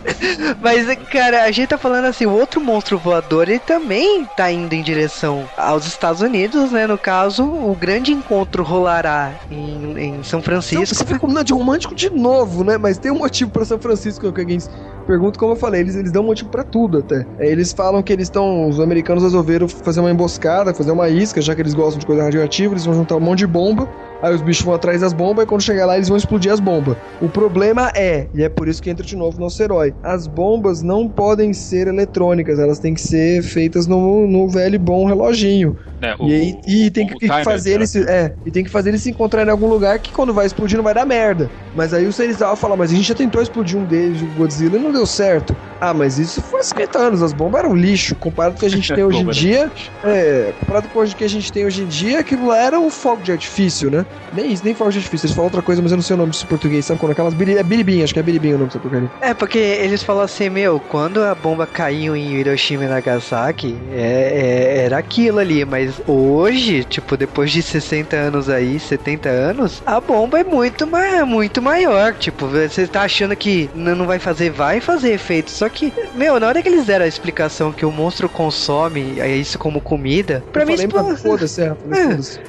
Mas, cara, a gente tá falando assim, o outro monstro voador, ele também tá indo em direção aos Estados Unidos, né? No caso, o grande encontro rolará em, em São Então, Francisco. você fica combinando de romântico de novo, né? Mas tem um motivo pra São Francisco alguém pergunta, como eu falei, eles, eles dão motivo pra tudo até. É, Eles falam que eles estão. Os americanos resolveram fazer uma emboscada, fazer uma isca, já que eles gostam de coisa radioativa, eles vão juntar um monte de bomba. Aí os bichos vão atrás das bombas e quando chegar lá eles vão explodir as bombas. O problema é, e é por isso que entra de novo nosso herói, as bombas não podem ser eletrônicas, elas têm que ser feitas no, no velho e bom reloginho. né, E, aí, e tem que, o timer, fazer né? eles se, é, e tem que fazer eles se encontrarem em algum lugar que quando vai explodir não vai dar merda. Mas aí o Serizawa fala, mas a gente já tentou explodir um deles, o Godzilla, e não deu certo. Ah, mas isso foi há 50 anos, as bombas eram lixo. Comparado com o que a gente tem hoje em dia, é, comparado com o que a gente tem hoje em dia, aquilo lá era um fogo de artifício, né? Nem isso, nem fogo de artifício, eles falam outra coisa, mas eu não sei o nome disso em português, sabe? Quando aquelas biri, é biribinha, acho que é biribinha o nome dessa porcaria. É, porque eles falam assim, meu, quando a bomba caiu em Hiroshima e Nagasaki, é, é- era aquilo ali, mas hoje, tipo, depois de 60 anos aí, 70 anos, a bomba é muito, ma muito maior. Tipo, você tá achando que não vai fazer, vai fazer efeito. Só que, meu, na hora que eles deram a explicação que o monstro consome é isso como comida, pra Eu mim, falei, explo- mas foda-se, é, É. foda-se.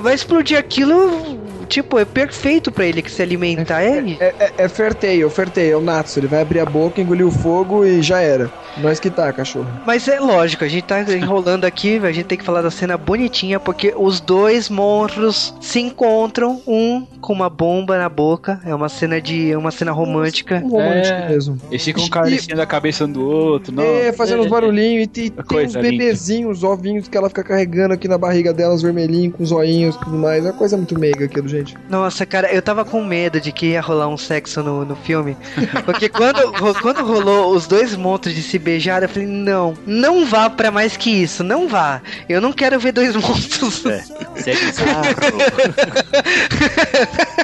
Vai explodir aquilo. Tipo, é perfeito pra ele que se alimentar. É, É, é, é Fairtail, Fairtail, é o Natsu. Ele vai abrir a boca, engolir o fogo e já era. Nós que tá, cachorro. Mas é lógico, a gente tá enrolando aqui, a gente tem que falar da cena bonitinha, porque os dois monstros se encontram, um com uma bomba na boca, é uma cena de. é uma cena romântica. Um romântico É. mesmo. eles ficam E- carecendo a cabeça um do outro. Não, é, fazendo uns barulhinhos e tem, tem uns bebezinhos, ovinhos que ela fica carregando aqui na barriga dela, os vermelhinhos, com os olhinhos e tudo mais. É uma coisa muito meiga aquilo, gente. Nossa, cara, eu tava com medo de que ia rolar um sexo no, no filme. Porque quando, quando rolou os dois monstros de se beijar, eu falei, não, não vá pra mais que isso, não vá. Eu não quero ver dois monstros. É, seria bizarro.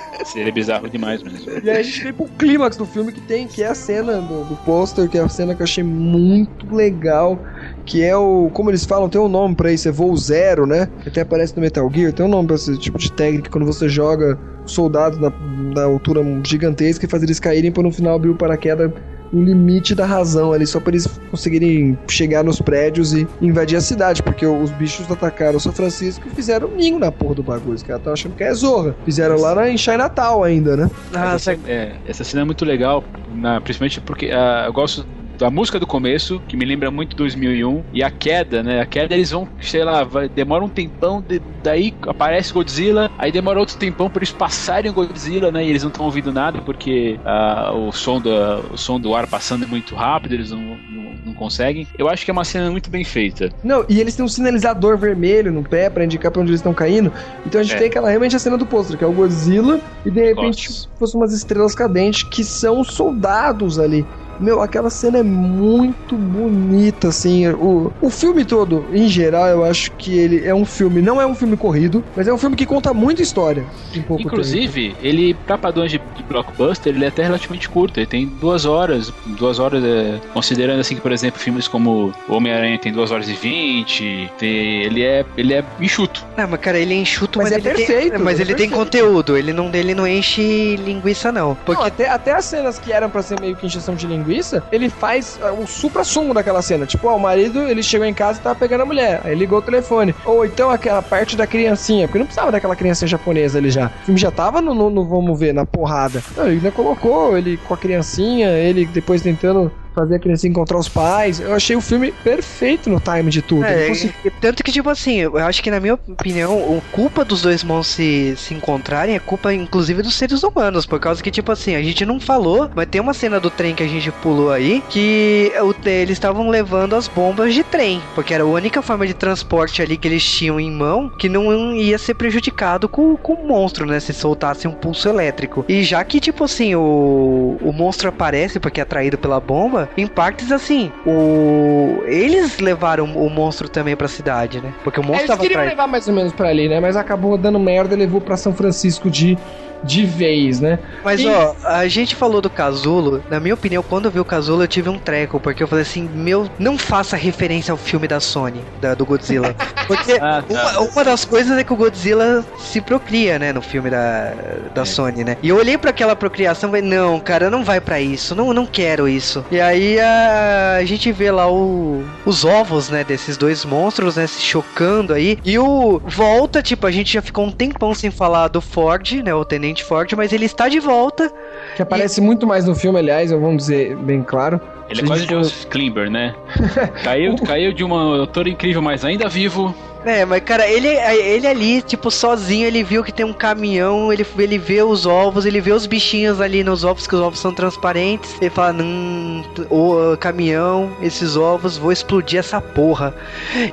seria bizarro demais mesmo. E aí a gente vem pro clímax do filme que tem, que é a cena do, do pôster, que é a cena que eu achei muito legal. Que é o. Como eles falam, tem um nome pra isso, é voo zero, né? Até aparece no Metal Gear, tem um nome pra esse tipo de técnica quando você joga soldados na, na altura gigantesca e faz eles caírem pra no final abrir o paraquedas no limite da razão ali, só pra eles conseguirem chegar nos prédios e invadir a cidade, porque os bichos atacaram São Francisco e fizeram um ninho na porra do bagulho. Os caras estão achando que é zorra. Fizeram lá na, em Chinatown ainda, né? Nossa, É, essa cena é muito legal, na- principalmente porque ah, eu gosto da música do começo, que me lembra muito 2001, e a queda, né? A queda eles vão, sei lá, vai, demora um tempão, de- daí aparece Godzilla, aí demora outro tempão para eles passarem o Godzilla, né? E eles não estão ouvindo nada porque ah, o, som da, o som do ar passando é muito rápido, eles não, não, não conseguem. Eu acho que é uma cena muito bem feita. Não, e eles têm um sinalizador vermelho no pé pra indicar pra onde eles estão caindo. Então a gente É. tem aquela realmente a cena do pôster, que é o Godzilla, e de repente Gosto. fossem umas estrelas cadentes que são soldados ali. Meu, aquela cena é muito bonita, assim. O, o filme todo, em geral, eu acho que ele é um filme, não é um filme corrido, mas é um filme que conta muita história. Em pouco Inclusive, tempo. ele, pra padrões de, de blockbuster, ele é até relativamente curto. Ele tem duas horas. Duas horas, é, considerando assim que, por exemplo, filmes como Homem-Aranha tem duas horas e vinte. Tem, ele, é, ele é enxuto. Não, mas cara, ele é enxuto, Mas mas, é ele perfeito, tem, mas é ele tem perfeito. conteúdo. Ele não, ele não enche linguiça, não. Porque Não, até, até as cenas que eram pra ser meio que encheção de linguiça, ele faz ah, o supra-sumo daquela cena. Tipo, ó, o marido, ele chegou em casa e tava pegando a mulher. Aí ligou o telefone. Ou então aquela parte da criancinha, porque não precisava daquela criancinha japonesa ali já. O filme já tava no, no, no vamos ver, na porrada. Não, ele ainda colocou ele com a criancinha, ele depois tentando fazer a criancinha encontrar os pais. Eu achei o filme perfeito no time de tudo. É, consegui- tanto que, tipo assim, eu acho que na minha opinião, a culpa dos dois irmãos se, se encontrarem é culpa, inclusive, dos seres humanos. Por causa que, tipo assim, a gente não falou, mas tem uma cena do trem que a gente pulou aí, que o, eles estavam levando as bombas de trem. Porque era a única forma de transporte ali que eles tinham em mão que não ia ser prejudicado com, com o monstro, né? Se soltasse um pulso elétrico. E já que, tipo assim, o, o monstro aparece porque é atraído pela bomba, em partes assim, o eles levaram o monstro também pra cidade, né? Porque o É, monstro eles tava queriam atrás. levar mais ou menos pra ali, né? Mas acabou dando merda e levou pra São Francisco de, de vez, né? Mas E- ó, a gente falou do casulo. Na minha opinião, quando eu vi o casulo, eu tive um treco, porque eu falei assim: meu, não faça referência ao filme da Sony, da- do Godzilla. Porque Ah, tá. uma, uma das coisas é que o Godzilla se procria, né, no filme da, da Sony, né? E eu olhei pra aquela procriação e falei: não, cara, não vai pra isso, não, não quero isso. E aí a, a gente vê lá o, os ovos, né, desses dois monstros, né, se chocando aí. E o volta, tipo, a gente já ficou um tempão sem falar do Ford, né, o Tenente Ford, mas ele está de volta. Que aparece muito mais no filme, aliás, vamos dizer bem claro. Ele é quase Joseph Klimber, né? caiu, caiu de uma autora incrível, mas ainda vivo. É, mas cara, ele, ele ali, tipo, sozinho, ele viu que tem um caminhão, ele, ele vê os ovos, ele vê os bichinhos ali nos ovos, que os ovos são transparentes. Ele fala, hum, o caminhão, esses ovos, vou explodir essa porra.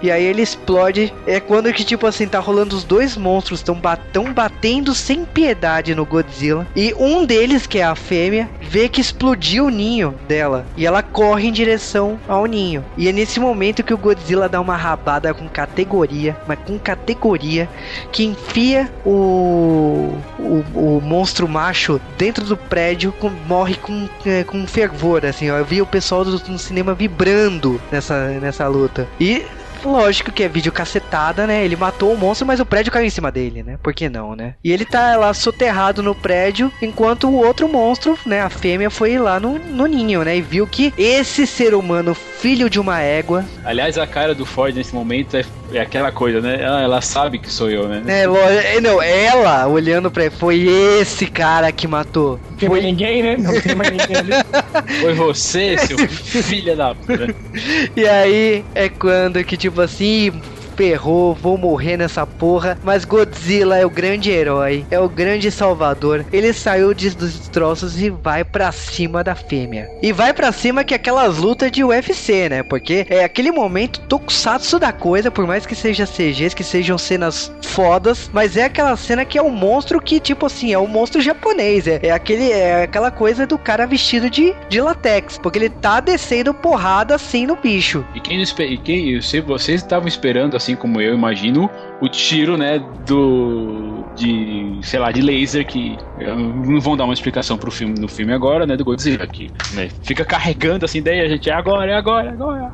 E aí ele explode. É quando que, tipo assim, tá rolando os dois monstros, estão tão batendo sem piedade no Godzilla. E um deles, que é a fêmea, vê que explodiu o ninho dela. E ela corre em direção ao ninho. E é nesse momento que o Godzilla dá uma rabada com categoria, mas com categoria, que enfia o, o, o monstro macho dentro do prédio, com- morre com, é, com fervor, assim, ó. Eu vi o pessoal do, no cinema vibrando nessa, nessa luta. E Lógico que é vídeo cacetada, né? Ele matou o monstro, mas o prédio caiu em cima dele, né? Por que não, né? E ele tá lá soterrado no prédio, enquanto o outro monstro, né? A fêmea foi lá no, no ninho, né? E viu que esse ser humano, filho de uma égua, Aliás, a cara do Ford nesse momento é, é aquela coisa, né? Ela, ela sabe que sou eu, né? né? lo- é, Não, ela olhando pra ele, foi esse cara que matou. Não tem mais ninguém, né? Não tem mais ninguém ali. Foi você, seu filho da puta. E aí é quando que, tipo assim, ferrou, vou morrer nessa porra. Mas Godzilla é o grande herói, é o grande salvador. Ele saiu de- dos destroços e vai pra cima da fêmea. E vai pra cima que é aquelas lutas de UFC, né? Porque é aquele momento tokusatsu da coisa, por mais que seja CGs, que sejam cenas fodas, mas é aquela cena que é um monstro que, tipo assim, é um monstro japonês. É, é aquele, é aquela coisa do cara vestido de, de latex. Porque ele tá descendo porrada assim no bicho. E quem e quem, sei, vocês estavam esperando, assim como eu imagino, o tiro, né, do de, sei lá, de laser que não vão dar uma explicação pro filme no filme agora, né, do Godzilla que, né, fica carregando assim, daí a gente é agora, é agora, é agora.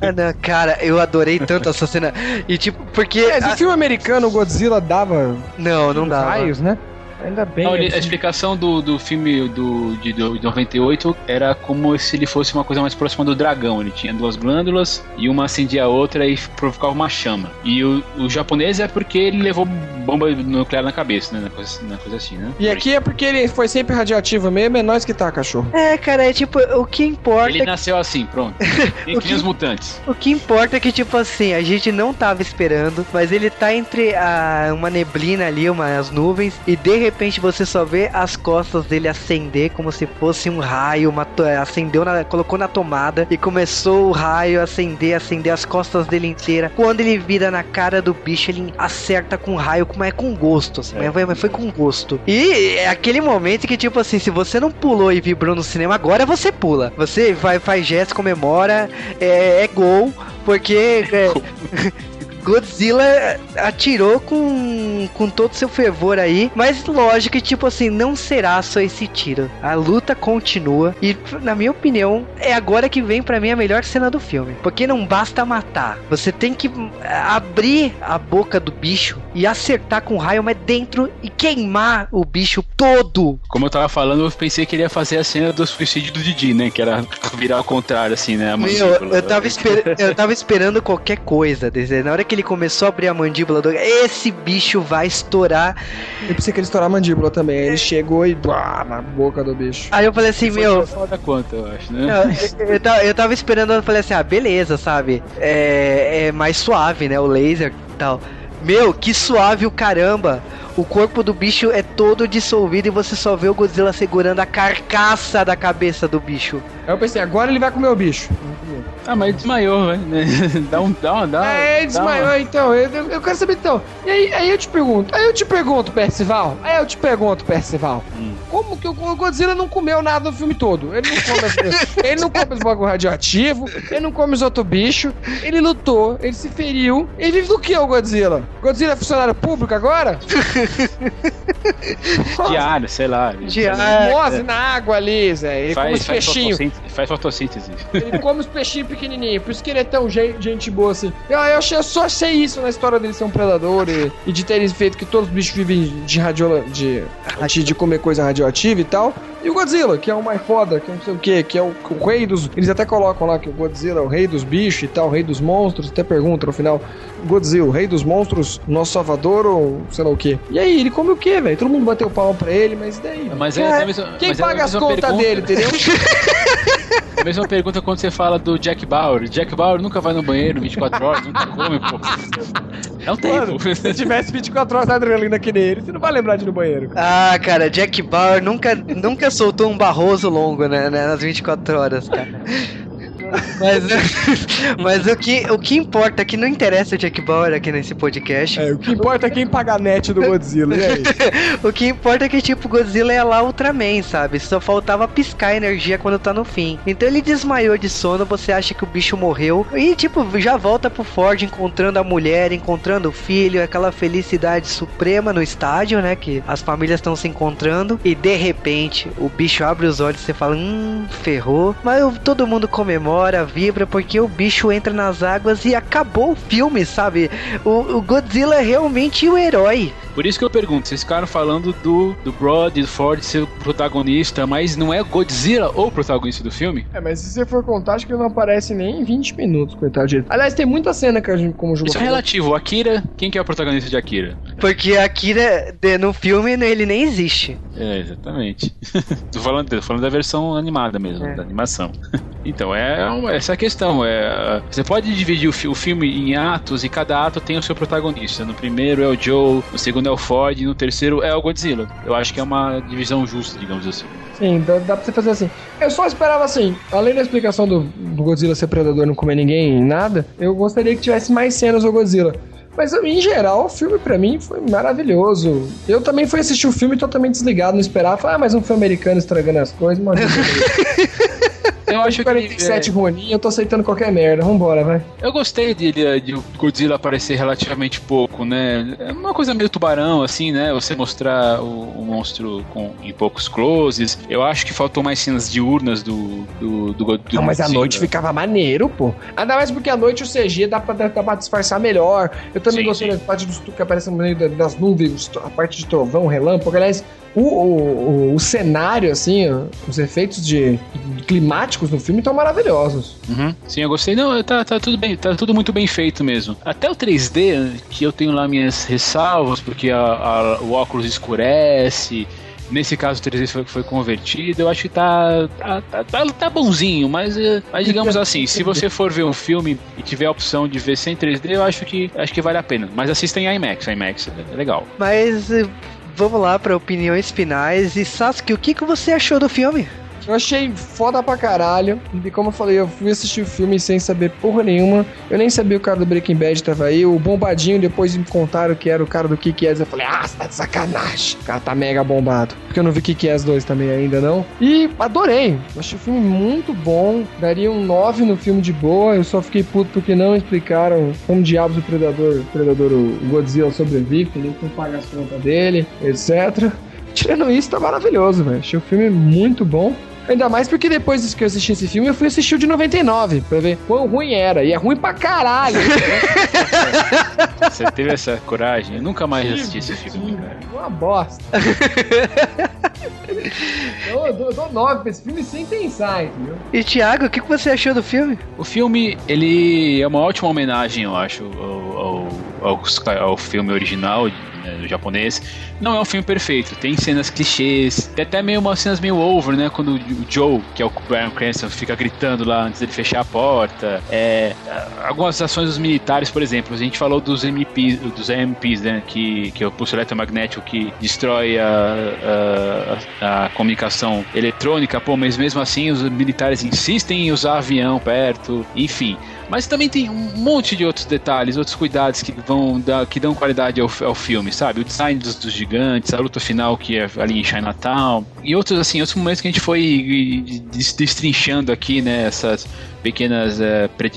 Ah, não, cara, eu adorei tanto essa cena. E tipo, porque. Mas a- no filme americano, o Godzilla dava Não, não dá. raios, né? Ainda bem. Não, ele- a assim. explicação do, do filme do, de, do- de 98 era como se ele fosse uma coisa mais próxima do dragão. Ele tinha duas glândulas e uma acendia a outra e provocava uma chama. E o, o japonês é porque ele levou bomba nuclear na cabeça, né? Na coisa, na coisa assim, né? E aqui é porque ele foi sempre radioativo mesmo, é nós que tá, cachorro. É, cara, é tipo, o que importa. Ele nasceu assim, pronto. O que que- os mutantes. O que importa é que, tipo assim, a gente não tava esperando, mas ele tá entre a, uma neblina ali, umas nuvens, e de repente você só vê as costas dele acender como se fosse um raio, uma to- acendeu na, colocou na tomada e começou o raio a acender, acender as costas dele inteira. Quando ele vira na cara do bicho, ele acerta com raio, mas é com gosto, assim, mas, foi, mas foi com gosto. E é aquele momento que tipo assim, se você não pulou e vibrou no cinema agora, você pula. Você vai faz gesto, comemora, é, é gol, porque é, Godzilla atirou com, com todo seu fervor aí, mas lógico que, tipo assim, não será só esse tiro. A luta continua e, na minha opinião, é agora que vem pra mim a melhor cena do filme. Porque não basta matar, você tem que abrir a boca do bicho e acertar com raio, mas dentro e queimar o bicho todo. Como eu tava falando, eu pensei que ele ia fazer a cena do suicídio do Didi, né? Que era virar ao contrário, assim, né? Meu, eu tava, esper- eu tava esperando qualquer coisa. Na hora que ele começou a abrir a mandíbula do. Esse bicho vai estourar. Eu pensei que ele estourar a mandíbula também. Aí ele chegou e. Blá, na boca do bicho. Aí eu falei assim, Foi meu. foda quanto, eu acho, né? Eu, eu, tava, eu tava esperando, eu falei assim, ah, beleza, sabe? É, é mais suave, né? O laser e tal. Meu, que suave o caramba! O corpo do bicho é todo dissolvido e você só vê o Godzilla segurando a carcaça da cabeça do bicho. Aí eu pensei, agora ele vai comer o bicho. Ah, mas desmaiou, né? Dá um. Dá um. Dá, É, ele dá uma- desmaiou então. Eu, eu- eu quero saber então. E aí, aí eu te pergunto, aí eu te pergunto, Percival. Aí eu te pergunto, Percival. Hum. Como que o Godzilla não comeu nada no filme todo? Ele não come, as- ele não come os bagulho radioativo, ele não come os outros bichos, ele lutou, ele se feriu. Ele vive do que, o Godzilla? Godzilla é funcionário público agora? Diário, sei lá. Diário. Mose na água ali, Zé. Ele come Faz, os faz, peixinhos. fotossíntese, faz fotossíntese. Ele come os peixinhos pequenininhos, por isso que ele é tão gente, boa assim. Eu, eu, achei, eu só achei isso na história dele ser um predador e, e de terem feito que todos os bichos vivem de radio, de, de, de comer coisa radioativa e tal. E o Godzilla, que é o mais foda, que é não sei o que, que é o, o rei dos. Eles até colocam lá que o Godzilla é o rei dos bichos e tal, o rei dos monstros, até pergunta no final: Godzilla, o rei dos monstros, nosso salvador ou sei lá o que. E aí, ele come o que, velho? Todo mundo bateu palma pra ele, mas e daí? Mas é, a mesma- Quem mas é a paga as contas dele, entendeu? A mesma pergunta quando você fala do Jack Bauer. Jack Bauer nunca vai no banheiro 24 horas, nunca come, pô. É o tempo. Mano, se tivesse 24 horas de adrenalina que nem ele, você não vai lembrar de ir no banheiro. Ah, cara, Jack Bauer nunca, nunca soltou um barroso longo né, né, nas 24 horas, cara. Mas, mas o, que, o que importa, que não interessa o Jack Bauer aqui nesse podcast. É, o que importa é quem paga a net do Godzilla, aí? O que importa é que, tipo, Godzilla é lá Ultraman, sabe? Só faltava piscar a energia quando tá no fim. Então ele desmaiou de sono, você acha que o bicho morreu. E, tipo, já volta pro Ford encontrando a mulher, encontrando o filho, aquela felicidade suprema no estádio, né? Que as famílias estão se encontrando. E de repente, o bicho abre os olhos e você fala: Hum, ferrou. Mas todo mundo comemora, vibra, porque o bicho entra nas águas e acabou o filme, sabe? O, o Godzilla é realmente o herói. Por isso que eu pergunto, vocês ficaram falando do, do Brod e do Ford ser o protagonista, mas não é Godzilla o protagonista do filme? É, mas se você for contar, acho que ele não aparece nem em 20 minutos, coitado dele. Aliás, tem muita cena que a gente, como o Juba Isso é relativo. O Akira, quem que é o protagonista de Akira? Porque Akira, no filme, ele nem existe. É, exatamente. tô, falando, tô falando da versão animada mesmo, É. da animação. Então, é uma- essa é a questão. É, você pode dividir o, fi- o filme em atos e cada ato tem o seu protagonista. No primeiro é o Joe, no segundo é o Ford, e no terceiro é o Godzilla. Eu acho que é uma divisão justa, digamos assim. Sim, dá, dá pra você fazer assim. Eu só esperava assim, além da explicação do, do Godzilla ser predador e não comer ninguém, nada, eu gostaria que tivesse mais cenas do Godzilla. Mas em geral, o filme pra mim foi maravilhoso. Eu também fui assistir o filme totalmente desligado, não esperava. Falei, ah, mais um filme americano estragando as coisas, mano. Eu acho que 47 é, Ronin, eu tô aceitando qualquer merda. Vambora, vai. eu gostei de, de, de Godzilla aparecer relativamente pouco, né? É uma coisa meio tubarão, assim, né? Você mostrar o, o monstro com, em poucos closes. Eu acho que faltou mais cenas diurnas do, do, do, do Não, mas a noite ficava maneiro, pô. Ainda mais porque a noite o CG dá pra, dá, pra disfarçar melhor. Eu também Sim, gostei sim. da parte dos, que aparece no meio da- das nuvens, a parte de trovão, relâmpago. Aliás, o, o, o, cenário, assim, os efeitos de, de climáticos no filme estão maravilhosos. Uhum. Sim, eu gostei. Não, tá, tá tudo bem, tá tudo muito bem feito mesmo. Até o 3D, que eu tenho lá minhas ressalvas, porque a- a- o óculos escurece. Nesse caso, o 3D foi, foi convertido. Eu acho que tá, tá, tá, tá- tá bonzinho, mas, eh, mas digamos assim, se você for ver um filme e tiver a opção de ver sem 3D, eu acho que, acho que vale a pena. Mas assista em IMAX, IMAX é legal. Mas eh, vamos lá para opiniões finais. E Sasuke, o que, que você achou do filme? Eu achei foda pra caralho. E como eu falei, eu fui assistir o filme sem saber porra nenhuma. Eu nem sabia o cara do Breaking Bad tava aí. O bombadinho, depois me contaram que era o cara do Kick-Ass. Eu falei, ah, você tá de sacanagem. O cara tá mega bombado. Porque eu não vi Kick-Ass 2 também ainda, não. E adorei. Eu achei o filme muito bom. Daria um 9 no filme de boa. Eu só fiquei puto porque não explicaram como diabos o Predador, o Predador, o Godzilla sobrevive, ele não paga as contas dele, etc. Tirando isso, tá maravilhoso, velho. Achei o filme muito bom. Ainda mais porque depois que eu assisti esse filme, eu fui assistir o de 99, pra ver quão ruim era. E é ruim pra caralho. Você teve essa coragem? Eu nunca mais assisti esse filme, cara. Uma bosta. eu, dou, eu dou 9 pra esse filme sem pensar, entendeu? E Thiago, o que, que você achou do filme? O filme, ele é uma ótima homenagem, eu acho, ao, ao, ao, ao filme original né, japonês. Não é um filme perfeito, tem cenas clichês, tem até meio umas cenas meio over, né? Quando o Joe, que é o Brian Cranston, fica gritando lá antes dele fechar a porta. É, algumas ações dos militares, por exemplo, a gente falou dos MPs, dos MPs, né? Que, que é o pulso eletromagnético que destrói a, a, a comunicação eletrônica, pô, mas mesmo assim os militares insistem em usar avião perto, enfim. Mas também tem um monte de outros detalhes, outros cuidados que vão dar, que dão qualidade ao, ao filme, sabe? O design dos, dos, gigantes, a luta final que é ali em Chinatown, e outros assim, outros momentos que a gente foi destrinchando aqui, né? Essas pequenas é, pre,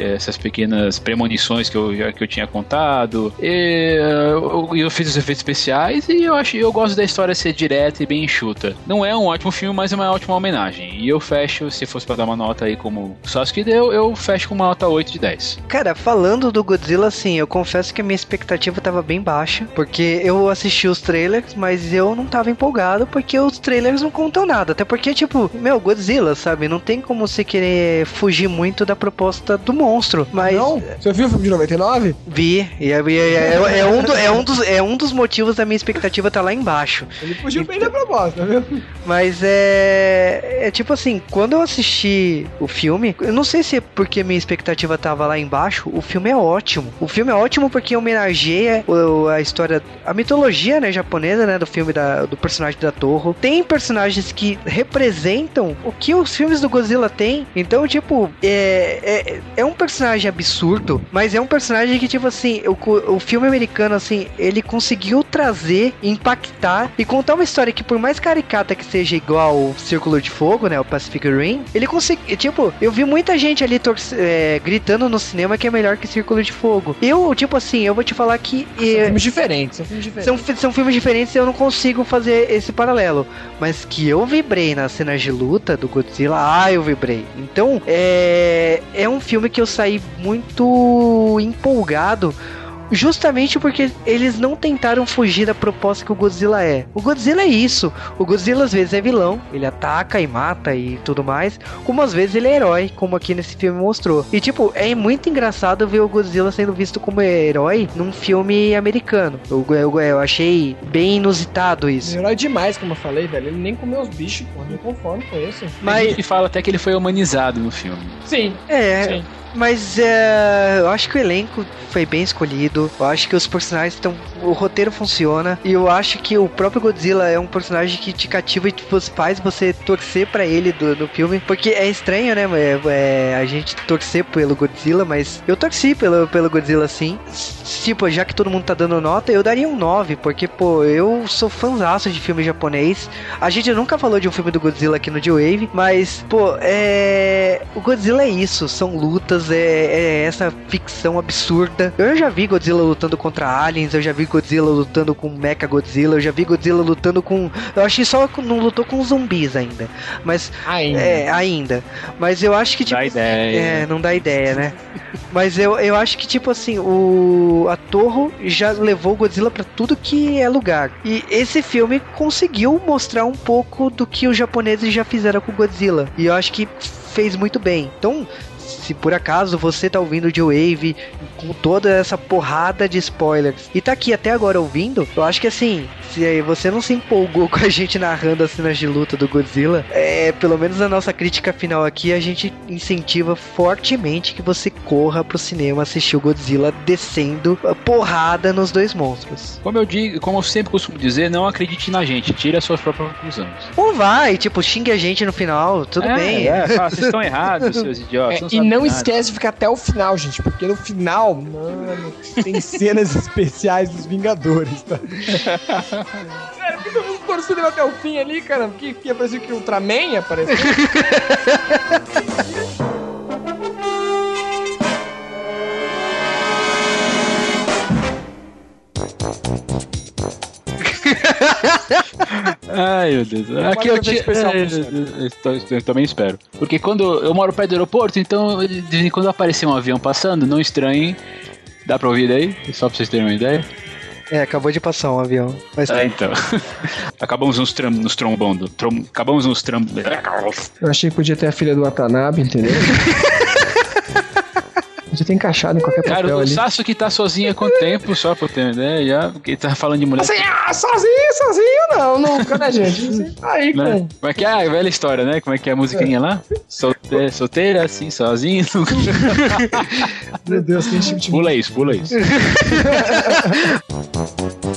essas pequenas premonições que eu, que eu tinha contado. E, eu, eu, fiz os efeitos especiais e eu acho eu gosto da história ser direta e bem enxuta. Não é um ótimo filme, mas é uma ótima homenagem. E eu fecho, se fosse para dar uma nota aí como o Sasuke deu, eu fecho com uma nota 8 de 10. Cara, falando do Godzilla, assim, eu confesso que a minha expectativa tava bem baixa, porque eu assisti os trailers, mas eu não tava empolgado porque os trailers não contam nada. Até porque, tipo, meu, Godzilla, sabe? Não tem como você querer fugir fugir muito da proposta do monstro. Mas. Não? Você viu o filme de 99? Vi. E é, é, é, é, um do, é, um dos, é um dos motivos da minha expectativa tá lá embaixo. Ele fugiu então, bem da proposta, viu? Mas é. É tipo assim, quando eu assisti o filme, eu não sei se é porque minha expectativa tava lá embaixo, o filme é ótimo. O filme é ótimo porque homenageia a história, a mitologia, né, japonesa, né, do filme da, do personagem da Torre. Tem personagens que representam o que os filmes do Godzilla têm. Então, tipo, é, é, é, um personagem absurdo, mas é um personagem que, tipo assim, o, o filme americano, assim, ele conseguiu trazer, impactar e contar uma história que, por mais caricata que seja igual o Círculo de Fogo, né, o Pacific Rim, ele conseguiu, tipo, eu vi muita gente ali é, gritando no cinema que é melhor que Círculo de Fogo. Eu, tipo assim, eu vou te falar que... São é, filmes diferentes, são filmes diferentes. São, são filmes diferentes e eu não consigo fazer esse paralelo, mas que eu vibrei nas cenas de luta do Godzilla, ah, eu vibrei. Então, é é, é um filme que eu saí muito empolgado justamente porque eles não tentaram fugir da proposta que o Godzilla é. O Godzilla é isso. O Godzilla às vezes é vilão, ele ataca e mata e tudo mais, como às vezes ele é herói, como aqui nesse filme mostrou. E tipo, é muito engraçado ver o Godzilla sendo visto como herói num filme americano. Eu, eu, eu achei bem inusitado isso. Herói demais, como eu falei, velho. Ele nem comeu os bichos, pô, não conforme com isso. Mas... E fala até que ele foi humanizado no filme. Sim. É. Sim. Mas é, eu acho que o elenco foi bem escolhido. Eu acho que os personagens estão. O roteiro funciona. E eu acho que o próprio Godzilla é um personagem que te cativa e tipo, faz você torcer para ele do, no filme. Porque é estranho, né? É, é, a gente torcer pelo Godzilla, mas eu torci pelo, pelo Godzilla sim. Tipo, já que todo mundo tá dando nota, eu daria um 9. Porque, pô, eu sou fãzaço de filme japonês. A gente nunca falou de um filme do Godzilla aqui no D-Wave, mas, pô, é. O Godzilla é isso, são lutas é, é, essa ficção absurda. Eu já vi Godzilla lutando contra aliens, eu já vi Godzilla lutando com Mecha Godzilla, eu já vi Godzilla lutando com. Eu acho que só não lutou com zumbis ainda. Mas. Ainda. É, ainda. Mas eu acho que tipo. Dá ideia. É, não dá ideia, né? Mas eu, eu acho que, tipo assim, o. A Torre já levou o Godzilla para tudo que é lugar. E esse filme conseguiu mostrar um pouco do que os japoneses já fizeram com o Godzilla. E eu acho que fez muito bem. Então, se por acaso você tá ouvindo de Wave com toda essa porrada de spoilers e tá aqui até agora ouvindo, eu acho que assim, se você não se empolgou com a gente narrando as cenas de luta do Godzilla, é, pelo menos na nossa crítica final aqui, a gente incentiva fortemente que você corra pro cinema assistir o Godzilla descendo a porrada nos dois monstros. Como eu digo, como eu sempre costumo dizer, não acredite na gente, tire as suas próprias conclusões. Ou vai, tipo, xingue a gente no final, tudo é, bem. É, vocês estão errados, seus idiotas. É, e não esquece de ficar até o final, gente, porque no final, mano, tem cenas especiais dos Vingadores, tá? Sério, por que todo mundo torcendo até o fim ali, cara? Porque, porque parecia que o Ultraman apareceu. Ai, meu Deus. Aqui eu, especial é, pro eu, também espero. Porque quando eu moro perto do aeroporto, então quando aparecer um avião passando, não estranhem. Dá pra ouvir daí? Só pra vocês terem uma ideia. É, acabou de passar um avião. Mas É, então. Acabamos nos, tram, nos trombondo. Trom, acabamos nos tram. Eu achei que podia ter a filha do Watanabe, entendeu? podia ter encaixado em qualquer Cara, papel o ali. Sasuke tá sozinho há quanto tempo? Só pra eu ter uma ideia, já. Porque tá falando de mulher. Assim, ah, sozinho, sozinho não, nunca, né, gente? Você tá aí Né? com... Como é que é a velha história, né? Como é que é a musiquinha lá? Solte- solteira, assim, sozinho. Meu Deus, que tipo de pula isso, pula isso.